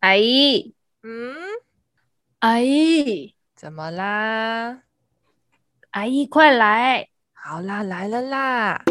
阿姨，嗯，阿姨，怎么啦？阿姨，快来！好啦，来了啦！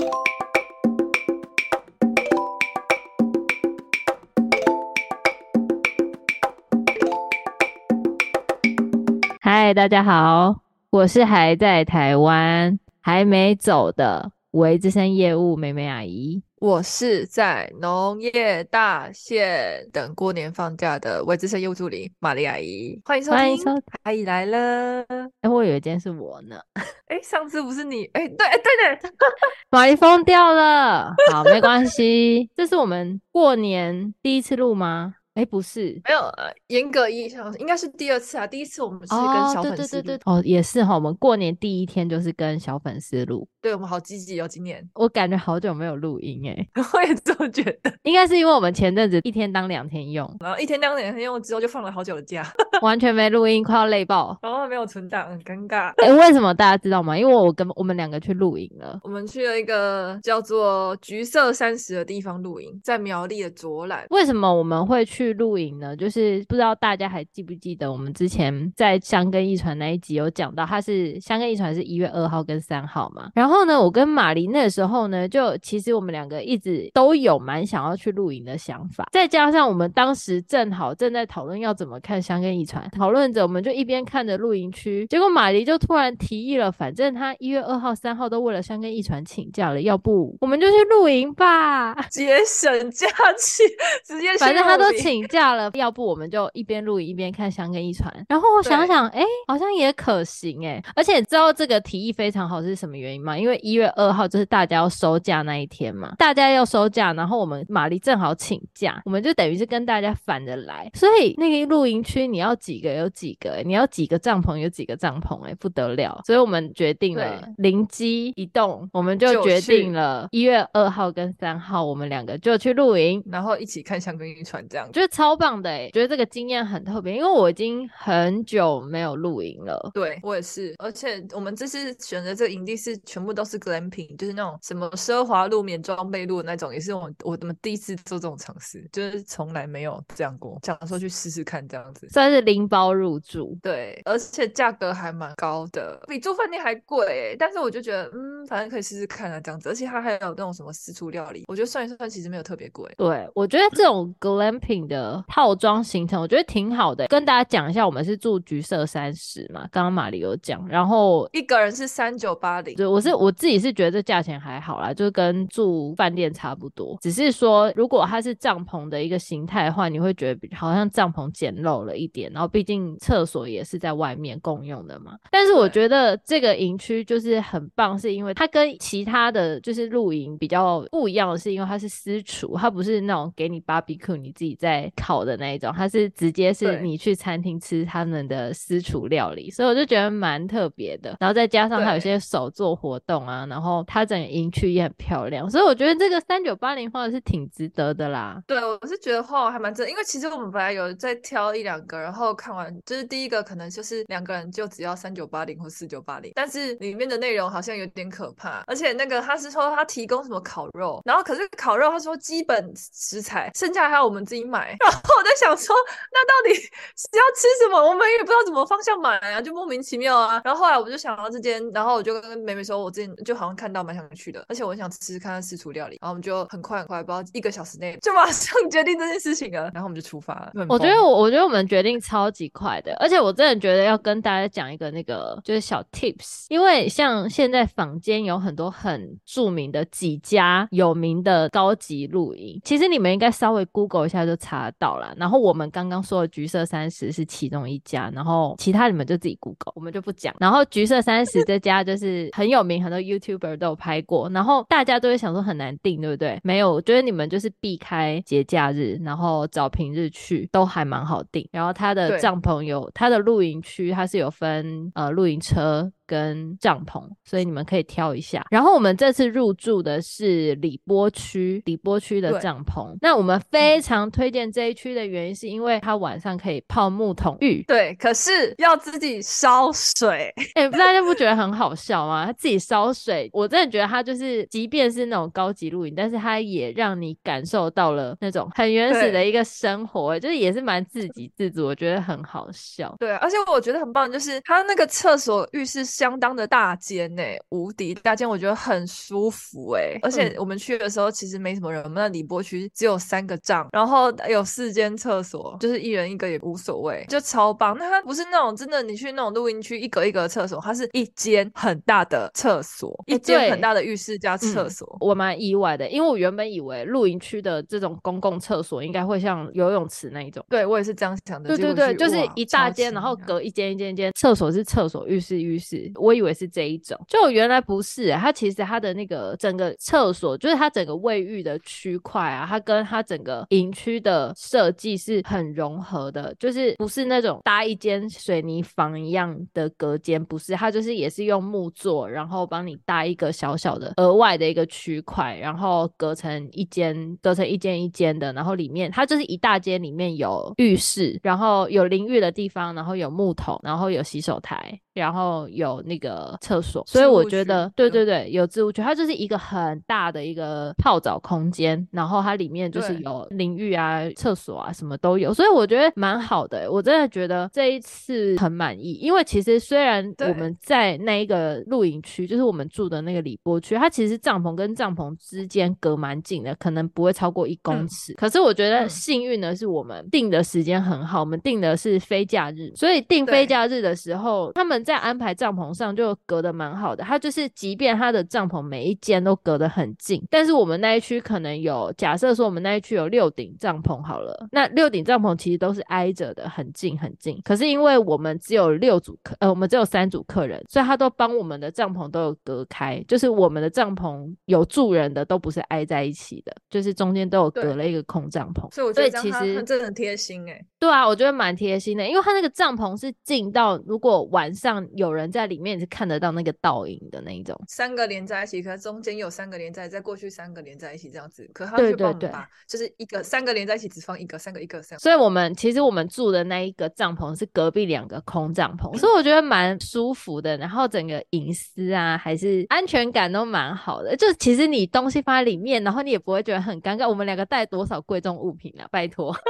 嗨，大家好，我是还在台湾还没走的微资深业务美美阿姨。我是在农业大县等过年放假的微资深业务助理玛丽阿姨，欢迎收听。欢迎收，阿姨来了。哎，我以为今天是我呢。哎，上次不是你？哎，对，哎，对的，玛丽疯掉了。好，没关系。这是我们过年第一次录吗？哎，不是，没有，呃，严格意义上应该是第二次啊。第一次我们是跟小粉丝录。哦，对对对对，哦，也是哈。我们过年第一天就是跟小粉丝录。对，我们好积极哦，今年我感觉好久没有录音哎，我也这么觉得，应该是因为我们前阵子一天当两天用，然后一天当两天用之后就放了好久的假，完全没录音，快要累爆，然后没有存档，很尴尬。哎，为什么大家知道吗？因为我跟我们两个去露营了，我们去了一个叫做橘色三十的地方露营，在苗栗的卓兰。为什么我们会去露营呢？就是不知道大家还记不记得我们之前在香根一传那一集有讲到，它是香根一传是一月二号跟三号嘛，然后呢，我跟马。那个时候呢，就其实我们两个一直都有蛮想要去露营的想法，再加上我们当时正好正在讨论要怎么看香根一传，讨论着我们就一边看着露营区，结果马黎就突然提议了，反正他一月二号、三号都为了香根一传请假了，要不我们就去露营吧，节省假期，直接反正他都请假了，要不我们就一边露营一边看香根一传。然后我想想，哎，好像也可行哎，而且知道这个提议非常好是什么原因吗？因为一月二号。就是大家要收假那一天嘛，大家要收假，然后我们玛丽正好请假，我们就等于是跟大家反着来，所以那个露营区你要几个有几个，你要几个帐篷有几个帐篷，哎，不得了，所以我们决定了灵机一动，我们就决定了一月二号跟三号，我们两个就去露营，然后一起看香根渔船，这样觉得超棒的哎，觉得这个经验很特别，因为我已经很久没有露营了，对我也是，而且我们这次选择这个营地是全部都是 glamping。就是那种什么奢华露、免装备露的那种，也是我我怎么第一次做这种尝试，就是从来没有这样过，想说去试试看这样子，算是拎包入住，对，而且价格还蛮高的，比住饭店还贵欸，但是我就觉得，嗯，反正可以试试看啊，这样子，而且它还有那种什么私厨料理，我觉得算一算其实没有特别贵。对，我觉得这种 glamping 的套装行程，我觉得挺好的。跟大家讲一下，我们是住橘色三十嘛，刚刚玛丽有讲，然后一个人是三九八零，对，我是我自己是觉得这价钱还好啦，就跟住饭店差不多。只是说，如果它是帐篷的一个形态的话，你会觉得好像帐篷简陋了一点。然后，毕竟厕所也是在外面共用的嘛。但是我觉得这个营区就是很棒，是因为它跟其他的就是露营比较不一样的是，因为它是私厨，它不是那种给你 barbecue 你自己在烤的那一种，它是直接是你去餐厅吃他们的私厨料理，所以我就觉得蛮特别的。然后再加上它有些手作活动懂啊，然后它整个营区也很漂亮，所以我觉得这个三九八零花的是挺值得的啦。对，我是觉得花还蛮值，因为其实我们本来有在挑一两个，然后看完就是第一个可能就是两个人就只要三九八零或四九八零，但是里面的内容好像有点可怕，而且那个他是说他提供什么烤肉，然后可是烤肉他说基本食材，剩下还要我们自己买，然后我在想说那到底是要吃什么？我们也不知道怎么方向买啊，就莫名其妙啊。然后后来我就想到这间，然后我就跟妹妹说，我之前就好像看到蛮想去的。而且我想吃吃看看私厨料理，然后我们就很快很快，不知道一个小时内 就马上决定这件事情了，然后我们就出发了。我觉得我我觉得我们决定超级快的，而且我真的觉得要跟大家讲一个那个就是小 tips，因为像现在坊间有很多很著名的几家有名的高级露营，其实你们应该稍微 Google 一下就查得到了。然后我们刚刚说的橘色三十是其中一家，然后其他你们就自己 Google，我们就不讲。然后橘色三十这家就是很有名，很多 YouTuber 都有拍过。然后大家都会想说很难订，对不对？没有，我觉得你们就是避开节假日，然后找平日去都还蛮好订。然后它的帐篷有它的露营区，它是有分呃露营车。跟帐篷，所以你们可以挑一下。然后我们这次入住的是里波区，里波区的帐篷。那我们非常推荐这一区的原因，是因为它晚上可以泡木桶浴。对，可是要自己烧水。哎、欸，大家不觉得很好笑吗？他自己烧水，我真的觉得他就是，即便是那种高级露营，但是他也让你感受到了那种很原始的一个生活，就是也是蛮自给自足，我觉得很好笑。对，而且我觉得很棒，就是他那个厕所浴室相当的大间呢，无敌大间，我觉得很舒服哎。而且我们去的时候其实没什么人，我们那里波区只有三个帐，然后有四间厕所，就是一人一个也无所谓，就超棒。那它不是那种真的，你去那种露营区一格一格的厕所，它是一间很大的厕所，欸、一间很大的浴室加厕所。嗯、我蛮意外的，因为我原本以为露营区的这种公共厕所应该会像游泳池那一种。对，我也是这样想的。对对对，就是一大间，然后隔一间一间一间，厕所是厕所，浴室浴室。我以为是这一种，就原来不是、它其实它的那个整个厕所，就是它整个卫浴的区块啊，它跟它整个营区的设计是很融合的，就是不是那种搭一间水泥房一样的隔间，不是，它就是也是用木做，然后帮你搭一个小小的额外的一个区块，然后隔成一间，隔成一间一间的，然后里面它就是一大间，里面有浴室，然后有淋浴的地方，然后有木桶，然后有洗手台。然后有那个厕所，所以我觉得，对对对，有置物区，它就是一个很大的一个泡澡空间，然后它里面就是有淋浴啊、厕所啊，什么都有，所以我觉得蛮好的。我真的觉得这一次很满意，因为其实虽然我们在那一个露营区，就是我们住的那个里波区，它其实帐篷跟帐篷之间隔蛮近的，可能不会超过一公尺。嗯、可是我觉得幸运的是，我们定的时间很好，我们定的是非假日，所以定非假日的时候，他们。在安排帐篷上就隔得蛮好的，它就是即便它的帐篷每一间都隔得很近，但是我们那一区可能有，假设说我们那一区有六顶帐篷好了，那六顶帐篷其实都是挨着的，很近很近。可是因为我们只有六组客，呃，我们只有三组客人，所以他都帮我们的帐篷都有隔开，就是我们的帐篷有住人的都不是挨在一起的，就是中间都有隔了一个空帐篷。所以我觉得其实真的很贴心哎、欸。对啊，我觉得蛮贴心的，因为他那个帐篷是近到如果晚上。有人在里面是看得到那个倒影的那一种，三个连在一起，可是中间有三个连在，再过去三个连在一起这样子，可他就帮我们把就是一个三个连在一起只放一个，三个一个这样。所以我们其实我们住的那一个帐篷是隔壁两个空帐篷，所以我觉得蛮舒服的，然后整个隐私啊还是安全感都蛮好的。就其实你东西放在里面，然后你也不会觉得很尴尬。我们两个带多少贵重物品啊？拜托。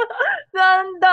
真的，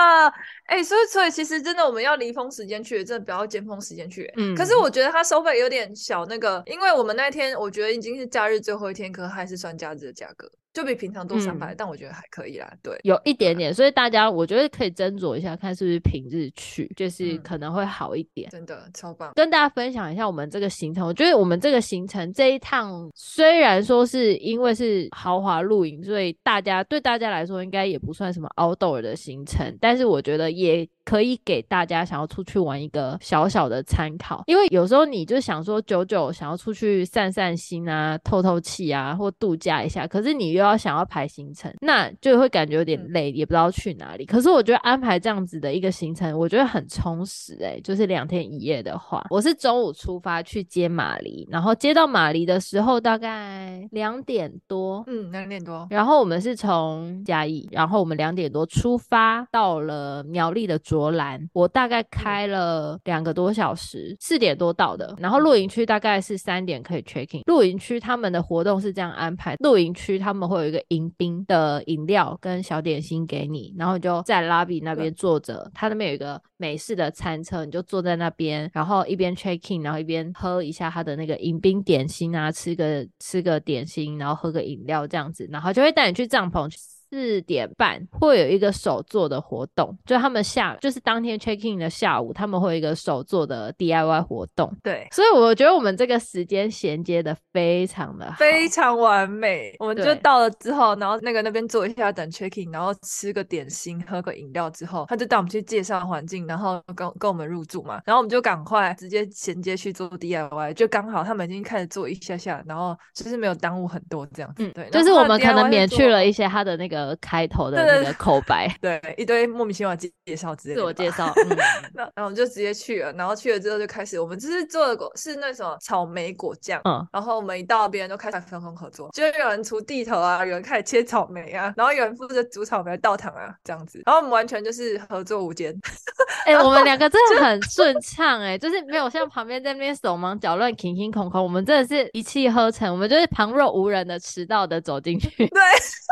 哎、欸，所以所以其实真的我们要离峰时间去，真的不要尖峰时间去。嗯，可是我觉得他收费有点小，那个，因为我们那天我觉得已经是假日最后一天，可还是算假日的价格。就比平常多三百、嗯，但我觉得还可以啦。对，有一点点，所以大家我觉得可以斟酌一下，看是不是平日去，就是可能会好一点。嗯、真的超棒！跟大家分享一下我们这个行程，我觉得我们这个行程这一趟虽然说是因为是豪华露营，所以大家对大家来说应该也不算什么 outdoor 的行程，但是我觉得也。可以给大家想要出去玩一个小小的参考，因为有时候你就想说久久想要出去散散心啊、透透气啊，或度假一下，可是你又要想要排行程，那就会感觉有点累，也不知道去哪里。可是我觉得安排这样子的一个行程，我觉得很充实诶，就是两天一夜的话，我是中午出发去接马黎，然后接到马黎的时候大概两点多，嗯，两点多，然后我们是从嘉义，然后我们两点多出发到了苗栗的卓兰，我大概开了两个多小时，四点多到的。然后露营区大概是三点可以 check in。露营区他们的活动是这样安排：露营区他们会有一个迎宾的饮料跟小点心给你，然后你就在 lobby 那边坐着，他那边有一个美式的餐车，你就坐在那边，然后一边 check in，然后一边喝一下他的那个迎宾点心啊，吃个吃个点心，然后喝个饮料这样子，然后就会带你去帐篷去。四点半会有一个手作的活动，就他们下就是当天 check in 的下午，他们会有一个手作的 DIY 活动。对，所以我觉得我们这个时间衔接的非常的好，非常完美。我们就到了之后，然后那个那边坐一下等 check in，然后吃个点心，喝个饮料之后，他就带我们去介绍环境，然后跟跟我们入住嘛。然后我们就赶快直接衔接去做 DIY，就刚好他们已经开始做一下下，然后就是没有耽误很多这样子。嗯，对，就是我们可能免去了一些他的那个。个开头的那个口白，对，对，一堆莫名其妙介介绍之类的，自我介绍。嗯、那然后我们就直接去了，然后去了之后就开始，我们就是做的果是那种草莓果酱，嗯，然后我们一到别人都开始分工合作，就有人出地头啊，有人开始切草莓啊，然后有人负责煮草莓倒糖啊，这样子，然后我们完全就是合作无间。哎、欸，我们两个真的很顺畅，哎，就是没有像旁边在那边手忙脚乱、停停空空，我们真的是一气呵成，我们就是旁若无人的迟到的走进去。对，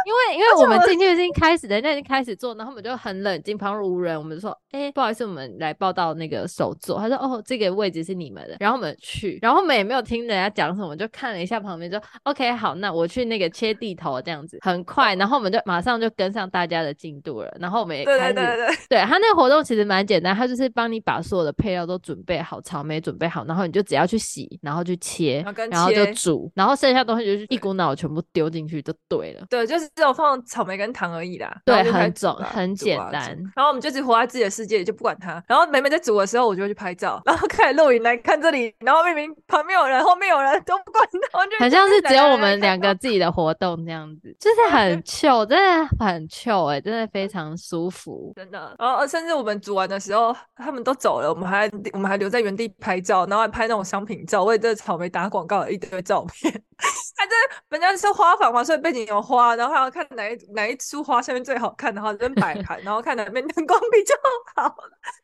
因为因为我们进去已经开始，人家已经开始做，然后我们就很冷静，旁若无人，我们就说，哎、欸，不好意思，我们来报到那个首座。他说，哦，这个位置是你们的，然后我们去，然后我们也没有听人家讲什么，就看了一下旁边，就 OK，好，那我去那个切地头这样子，很快，然后我们就马上就跟上大家的进度了，然后我们也开始，对对对。对，对他那个活动其实蛮简单，他就是帮你把所有的配料都准备好，草莓准备好，然后你就只要去洗，然后去切，然后，切然后就煮，然后剩下东西就是一股脑全部丢进去就对了。对，就是这种放草莓跟糖而已啦。对，很总很简单。然后我们就只活在自己的世界里，就不管它。然后每每在煮的时候，我就会去拍照，然后开始录影来看这里。然后明明旁边有人，后面有人都不管它，很像是只有我们两个自己的活动这样子，就是很 chill，真的很 chill 哎、欸，真的非常舒服，真的。然后甚至我们煮完的时候，他们都走了，我们还我们还留在原地拍照，然后还拍那种商品照，为这草莓打广告的一堆照片。他这人家是花房嘛，所以背景有花，然后还要看哪一哪一束花下面最好看，然后这边摆盘，然后看哪边灯光比较好。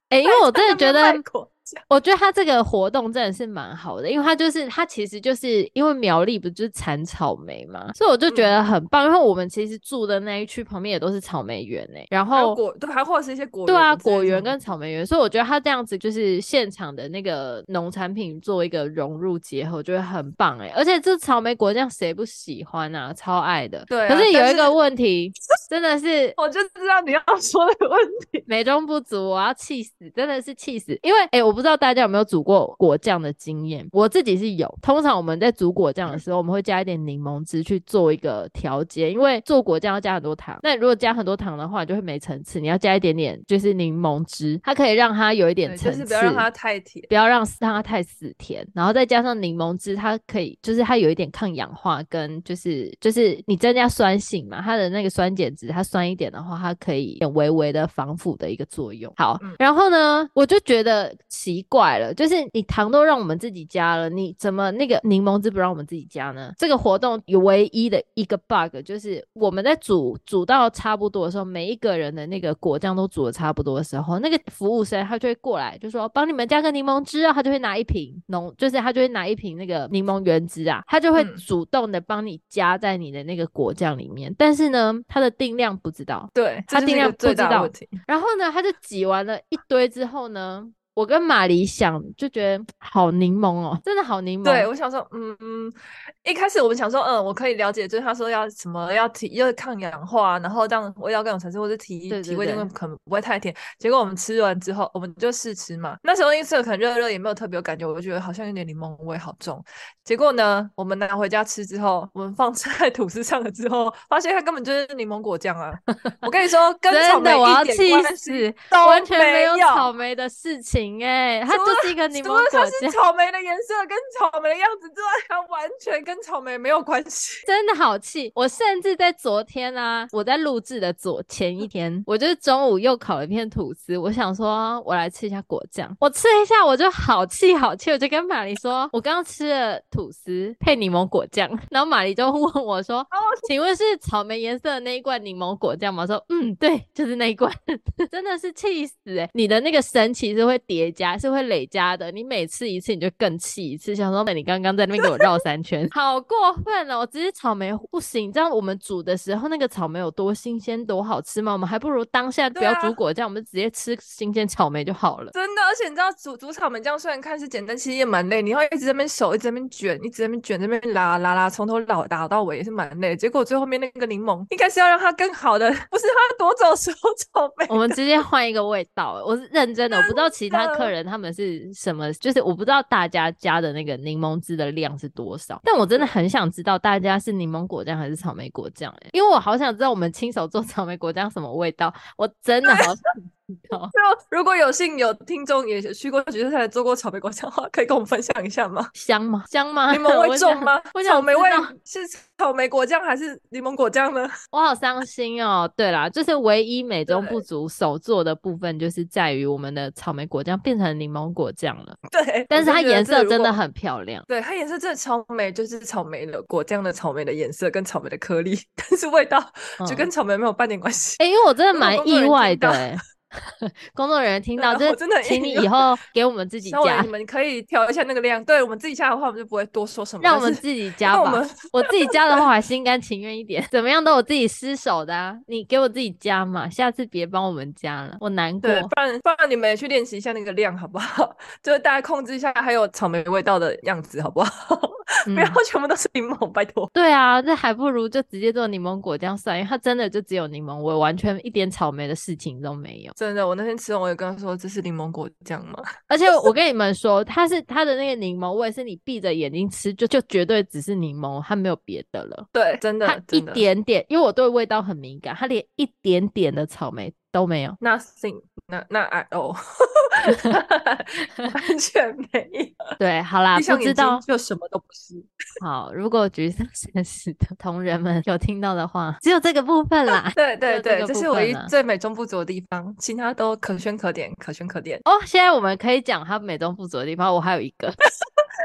哎、欸，因为我真的觉得。我觉得他这个活动真的是蛮好的，因为他就是他其实就是因为苗栗不就是产草莓嘛，所以我就觉得很棒。嗯、因为我们其实住的那一区旁边也都是草莓园诶、欸，然后果对，还或者是一些果，对啊，果园跟草莓园，所以我觉得他这样子就是现场的那个农产品做一个融入结合，我觉得很棒哎、欸。而且这草莓果酱谁不喜欢啊？超爱的。对、啊，可是有一个问题，真的是 我就知道你要说的问题，美中不足，我要气死，真的是气死，因为哎、欸，我不知道大家有没有煮过果酱的经验，我自己是有。通常我们在煮果酱的时候，我们会加一点柠檬汁去做一个调节，因为做果酱要加很多糖。那如果加很多糖的话，就会没层次。你要加一点点，就是柠檬汁，它可以让它有一点层次，就是不要让它太甜，不要让让它太死甜。然后再加上柠檬汁，它可以就是它有一点抗氧化，跟就是就是你增加酸性嘛，它的那个酸碱值它酸一点的话，它可以有微微的防腐的一个作用。好，嗯、然后呢，我就觉得奇怪了，就是。你糖都让我们自己加了，你怎么那个柠檬汁不让我们自己加呢？这个活动有唯一的一个 bug，就是我们在煮煮到差不多的时候，每一个人的那个果酱都煮的差不多的时候，那个服务生他就会过来，就说帮你们加个柠檬汁啊，他就会拿一瓶浓，就是他就会拿一瓶那个柠檬原汁啊，他就会主动的帮你加在你的那个果酱里面。嗯、但是呢，他的定量不知道，对，他定量不知道。然后呢，他就挤完了一堆之后呢。我跟马黎想就觉得好柠檬哦，真的好柠檬。对，我想说，嗯嗯，一开始我们想说，嗯，我可以了解，就是他说要什么要提，要抗氧化，然后这样味道更有层次，或者提提味，因为可能不会太甜。结果我们吃完之后，我们就试吃嘛。那时候因为可能热热，也没有特别有感觉，我就觉得好像有点柠檬味好重。结果呢，我们拿回家吃之后，我们放 在吐司上了之后，发现它根本就是柠檬果酱啊！我跟你说，跟草莓一点关系都完全没有草莓的事情。哎，它就是一个柠檬果酱，它是草莓的颜色跟草莓的样子之外，它完全跟草莓没有关系。真的好气！我甚至在昨天啊，我在录制的左前一天，我就是中午又烤了一片吐司，我想说我来吃一下果酱。我吃一下我就好气好气，我就跟玛丽说，我刚刚吃了吐司配柠檬果酱，然后玛丽就问我说，请问是草莓颜色的那一罐柠檬果酱吗？我说嗯，对，就是那一罐。真的是气死哎、欸！你的那个神奇是会叠加，是会累加的。你每次一次，你就更气一次。想说，那你刚刚在那边给我绕三圈，好过分哦！我只是草莓不行，你知道我们煮的时候那个草莓有多新鲜、多好吃吗？我们还不如当下不要煮果酱，啊、我们直接吃新鲜草莓就好了。真的，而且你知道煮煮草莓酱虽然看似简单，其实也蛮累。你要一直在那边手，一直在那边卷，一直在那边卷，在那边拉拉拉，从头老打到尾也是蛮累。结果最后面那个柠檬，应该是要让它更好的，不是它夺走所有草莓。我们直接换一个味道，我是认真的，我不知道其 他客人他们是什么，就是我不知道大家加的那个柠檬汁的量是多少，但我真的很想知道大家是柠檬果酱还是草莓果酱哎，因为我好想知道我们亲手做草莓果酱什么味道，我真的好想就 如果有幸有听众也去过橘色菜做过草莓果酱的话，可以跟我们分享一下吗？香吗？香吗？柠檬 会重吗？草莓味是草莓果酱还是柠檬果酱呢？我好伤心哦。对啦，就是唯一美中不足手做的部分，就是在于我们的草莓果酱变成柠檬果酱了。对，但是它颜色真的很漂亮。对，它颜色真的超美，就是草莓的果酱的草莓的颜色跟草莓的颗粒，但是味道就跟草莓没有半点关系。哎、嗯欸，因为我真的蛮意外的、欸。工作人员听到，就真的，请你以后给我们自己加，你们可以调一下那个量。对，我们自己加的话，我们就不会多说什么。让我们自己 加吧。我，我自己加的话，还心甘情愿一点。怎么样都我自己失手的啊！你给我自己加嘛，下次别帮我们加了，我难过。对，不然不然你们也去练习一下那个量，好不好？就是大家控制一下，还有草莓味道的样子，好不好？不要全部都是柠檬，拜托。对啊，这还不如就直接做柠檬果酱算，因为它真的就只有柠檬味，完全一点草莓的事情都没有。真的，我那天吃完我也跟他说，这是柠檬果酱吗？而且我跟你们说，它是它的那个柠檬味，是你闭着眼睛吃就就绝对只是柠檬，它没有别的了。对，真的，它一点点，因为我对味道很敏感，它连一点点的草莓都没有。Nothing，那那啊哦 完全没有。对，好啦，不知道就什么都不是。好，如果橘色绅士的同仁们有听到的话，只有这个部分啦。对对对，这，这是唯一最美中不足的地方，其他都可圈可点，可圈可点。哦，现在我们可以讲它美中不足的地方，我还有一个。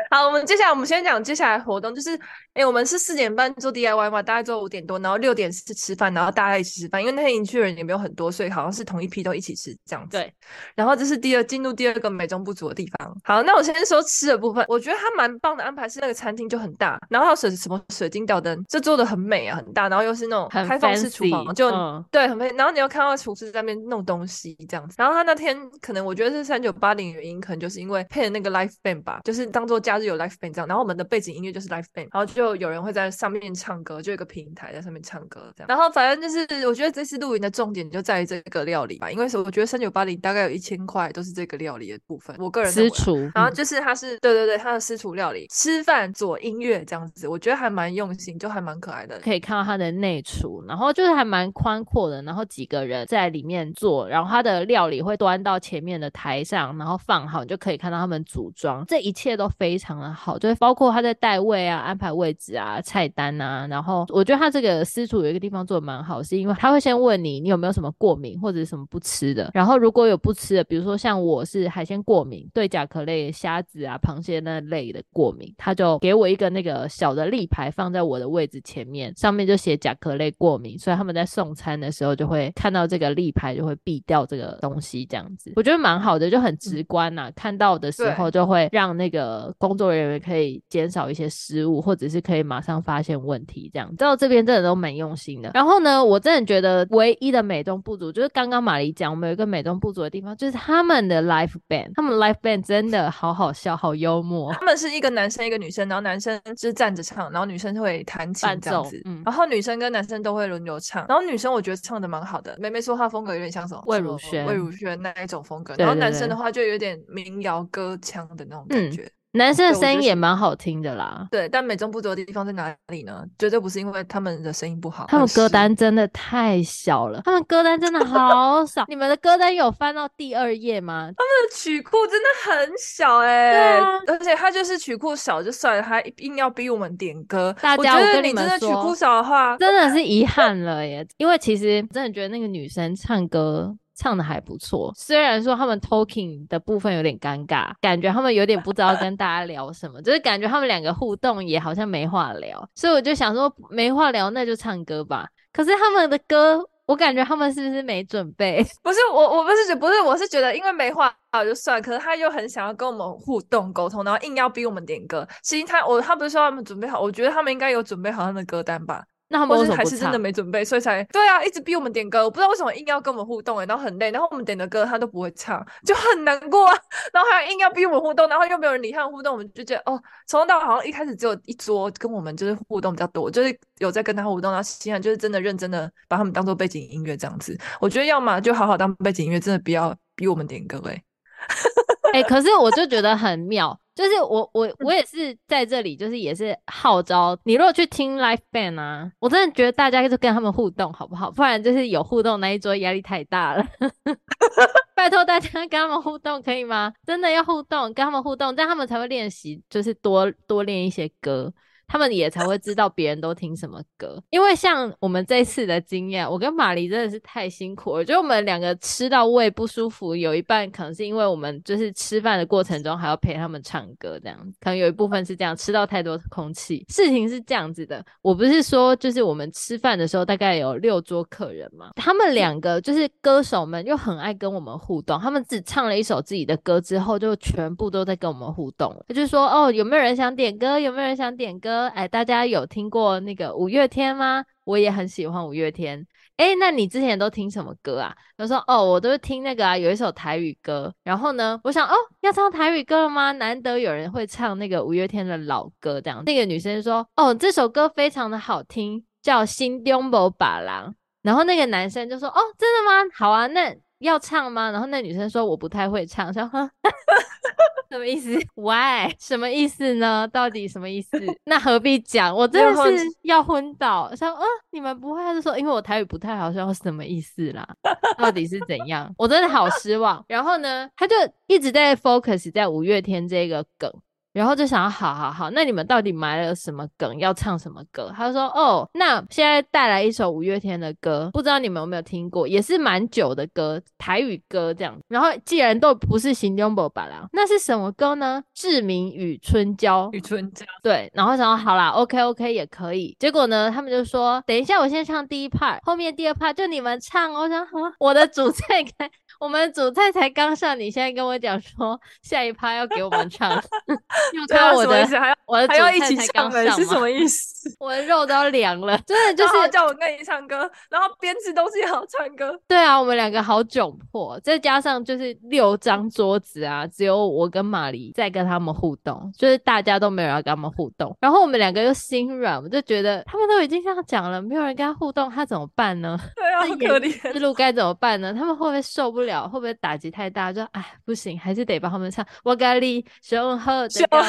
好，我们接下来我们先讲接下来活动，就是，哎、欸，我们是四点半做 DIY 嘛，大概做五点多，然后六点是吃饭，然后大家一起吃饭，因为那天营区人也没有很多，所以好像是同一批都一起吃这样子。对，然后这是第二进入第二个美中不足的地方。好，那我先说吃的部分，我觉得它蛮棒的安排是那个餐厅就很大，然后还有水什么水晶吊灯，这做的很美啊，很大，然后又是那种开放式厨房，就、嗯、对，很美。然后你又看到厨师在那边弄东西这样子。然后他那天可能我觉得是三九八零原因，可能就是因为配的那个 l i f e band 吧，就是当做假日有 live band 这样。然后我们的背景音乐就是 live band，然后就有人会在上面唱歌，就有一个平台在上面唱歌这样。然后反正就是我觉得这次露营的重点就在于这个料理吧，因为我觉得三九八零大概有一千块都是这个料理的部分。我个人私厨，然后就是它是、嗯、对对对，它的私厨料理，吃饭做音乐这样子，我觉得还蛮用心，就还蛮可爱的。可以看到它的内厨，然后就是还蛮宽阔的，然后几个人在里面做，然后它的料理会端到前面的台上，然后放好，你就可以看到他们组装，这一切都非常的好，就是包括他在带位啊，安排位置啊，菜单啊，然后我觉得他这个私厨有一个地方做的蛮好，是因为他会先问你，你有没有什么过敏或者是什么不吃的，然后如果有不吃的，比如说像我是海鲜过敏，对甲壳类、虾子啊、螃蟹那类的过敏，他就给我一个那个小的立牌放在我的位置前面，上面就写甲壳类过敏，所以他们在送餐的时候就会看到这个立牌，就会避掉这个东西，这样子。我觉得蛮好的，就很直观呐、看到的时候就会让那个工作人员可以减少一些。失误，或者是可以马上发现问题，这样到这边真的都蛮用心的。然后呢，我真的觉得唯一的美中不足就是刚刚马骊讲，我们有一个美中不足的地方，就是他们的 live band，他们 live band 真的好好笑，好幽默。他们是一个男生一个女生，然后男生就是站着唱，然后女生会弹琴这样子，嗯，然后女生跟男生都会轮流唱，然后女生我觉得唱的蛮好的。妹妹说她风格有点像什么魏如萱，魏如萱那一种风格，然后男生的话就有点民谣歌腔的那种感觉。嗯男生的声音也蛮好听的啦，对，但美中不足的地方在哪里呢？绝对不是因为他们的声音不好，他们歌单真的太小了，他们歌单真的好少。你们的歌单有翻到第二页吗？他们的曲库真的很小哎、欸啊，而且他就是曲库小就算了，还硬要逼我们点歌。大家，我觉得你真的曲库少的话，真的是遗憾了耶。因为其实真的觉得那个女生唱歌。唱的还不错，虽然说他们 talking 的部分有点尴尬，感觉他们有点不知道跟大家聊什么，就是感觉他们两个互动也好像没话聊，所以我就想说没话聊那就唱歌吧。可是他们的歌，我感觉他们是不是没准备？不是我，我不是觉不是，我是觉得因为没话聊就算，可是他又很想要跟我们互动沟通，然后硬要逼我们点歌。其实他我他不是说他们准备好，我觉得他们应该有准备好他们的歌单吧。那他们为什么还是真的没准备，所以才对啊，一直逼我们点歌，我不知道为什么硬要跟我们互动哎、欸，然后很累，然后我们点的歌他都不会唱，就很难过啊，然后还硬要逼我们互动，然后又没有人理他们互动，我们就觉得哦，从头到尾好像一开始只有一桌跟我们就是互动比较多，就是有在跟他互动，然后现在就是真的认真的把他们当做背景音乐这样子，我觉得要么就好好当背景音乐，真的不要逼我们点歌哎、欸。哎、欸，可是我就觉得很妙，就是我我我也是在这里，就是也是号召你，如果去听 live band 啊，我真的觉得大家就跟他们互动好不好？不然就是有互动那一桌压力太大了。拜 拜托大家跟他们互动可以吗？真的要互动，跟他们互动，这样他们才会练习，就是多多练一些歌。他们也才会知道别人都听什么歌，因为像我们这次的经验，我跟马骊真的是太辛苦了。我觉得我们两个吃到胃不舒服，有一半可能是因为我们就是吃饭的过程中还要陪他们唱歌，这样可能有一部分是这样，吃到太多空气。事情是这样子的，我不是说就是我们吃饭的时候大概有六桌客人嘛，他们两个就是歌手们又很爱跟我们互动，他们只唱了一首自己的歌之后，就全部都在跟我们互动，他就说哦，有没有人想点歌？有没有人想点歌？哎，大家有听过那个五月天吗？我也很喜欢五月天。哎，那你之前都听什么歌啊？他说哦，我都是听那个啊，有一首台语歌。然后呢，我想哦，要唱台语歌了吗？难得有人会唱那个五月天的老歌，这样。那个女生说哦，这首歌非常的好听，叫《心中无别人》。然后那个男生就说哦，真的吗？好啊，那要唱吗？然后那女生说我不太会唱，说呵。什么意思？Why？什么意思呢？到底什么意思？那何必讲？我真的是要昏倒。说，嗯，你们不会还是说，因为我台语不太好，说什么意思啦？到底是怎样？我真的好失望。然后呢，他就一直在 focus 在五月天这个梗。然后就想，好好好，那你们到底埋了什么梗？要唱什么歌？他就说，哦，那现在带来一首五月天的歌，不知道你们有没有听过，也是蛮久的歌，台语歌这样。然后既然都不是行中无别人，那是什么歌呢？志明与春娇，与春娇，对。然后想说，好啦，OK OK 也可以。结果呢，他们就说，等一下我先唱第一 part，后面第二 part 就你们唱。我想，我的主 菜开，我们主菜才刚上，你现在跟我讲说下一 part 要给我们唱。对啊，什么意思？还要我的还要一起唱吗？是什么意 思？我的肉都要凉了，真的就是叫我跟你唱歌，然后边吃东西还要唱歌。对啊，我们两个好窘迫，再加上就是六张桌子啊，只有我跟马骊在跟他们互动，就是大家都没有人要跟他们互动。然后我们两个又心软，我就觉得他们都已经这样讲了，没有人跟他互动，他怎么办呢？对啊，好可怜。这路该怎么办呢？他们会不会受不了？会不会打击太大？就哎，不行，还是得帮他们唱。我跟你说好 真的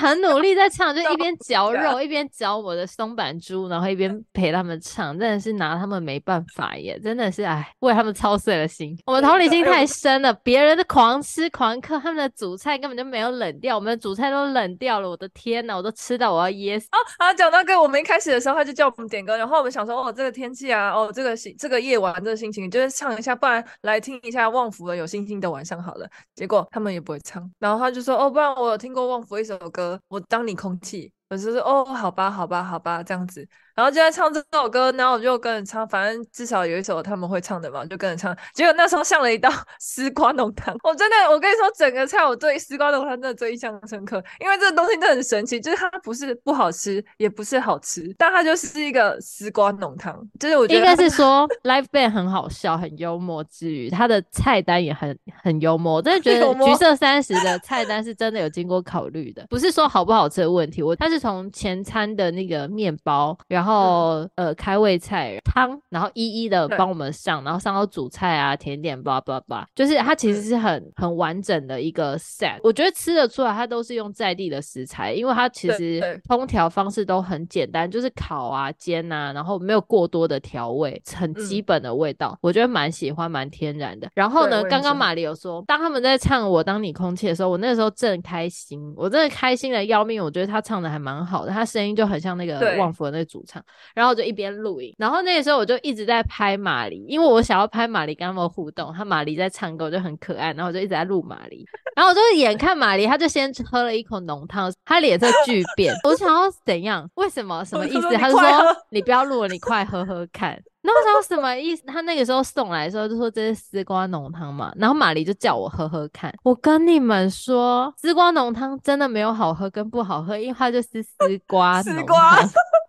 很努力在唱，就一边嚼肉一边嚼我的松板猪，然后一边陪他们唱，真的是拿他们没办法耶，真的是哎，为他们操碎了心。我们同理心太深了，别人的狂吃狂嗑，他们的主菜根本就没有冷掉，我们的主菜都冷掉了。我的天呐，我都吃到我要噎死。哦，好，讲到个我们一开始的时候，他就叫我们点歌，然后我们想说，哦，这个天气啊，哦，这个星，这个夜晚，这个心情，就是唱一下，不然来听一下旺福的《有星星的晚上》好了。结果他们也不会唱，然后他就说，哦，不然我有听过旺福一首歌，我当你空气。我就说哦，好吧，好吧，好吧，这样子，然后就在唱这首歌，然后我就跟着唱，反正至少有一首他们会唱的嘛，就跟着唱。结果那时候上了一道 丝瓜浓汤，我真的，我跟你说，整个菜我对丝瓜浓汤真的最印象深刻，因为这个东西真的很神奇，就是它不是不好吃，也不是好吃，但它就是一个丝瓜浓汤。就是我觉得应该是说 Live Band 很好笑，很幽默之余，它的菜单也很很幽默。我真的觉得橘色三十的菜单是真的有经过考虑的，不是说好不好吃的问题，我它是。从前餐的那个面包，然后、嗯、呃开胃菜汤，然后一一的帮我们上，然后上到主菜啊甜点，叭叭叭，就是它其实是很很完整的一个 set。我觉得吃得出来，它都是用在地的食材，因为它其实烹调方式都很简单，就是烤啊煎啊，然后没有过多的调味，很基本的味道，嗯、我觉得蛮喜欢，蛮天然的。然后呢，刚刚玛丽有说，当他们在唱《我当你空气》的时候，我那个时候正开心，我真的开心的要命，我觉得他唱的还蛮。蛮好的，他声音就很像那个旺福的那个主唱，然后我就一边录影，然后那个时候我就一直在拍马黎，因为我想要拍马黎跟他们互动，他马黎在唱歌，我就很可爱，然后我就一直在录马黎，然后我就眼看马黎，他就先喝了一口浓汤，他脸色巨变，我想要怎样？为什么？什么意思？他就说你不要录了，你快喝喝看。然后我想什么意思？他那个时候送来的时候就说这是丝瓜浓汤嘛，然后马丽就叫我喝喝看。我跟你们说，丝瓜浓汤真的没有好喝跟不好喝，因为它就是丝瓜。丝瓜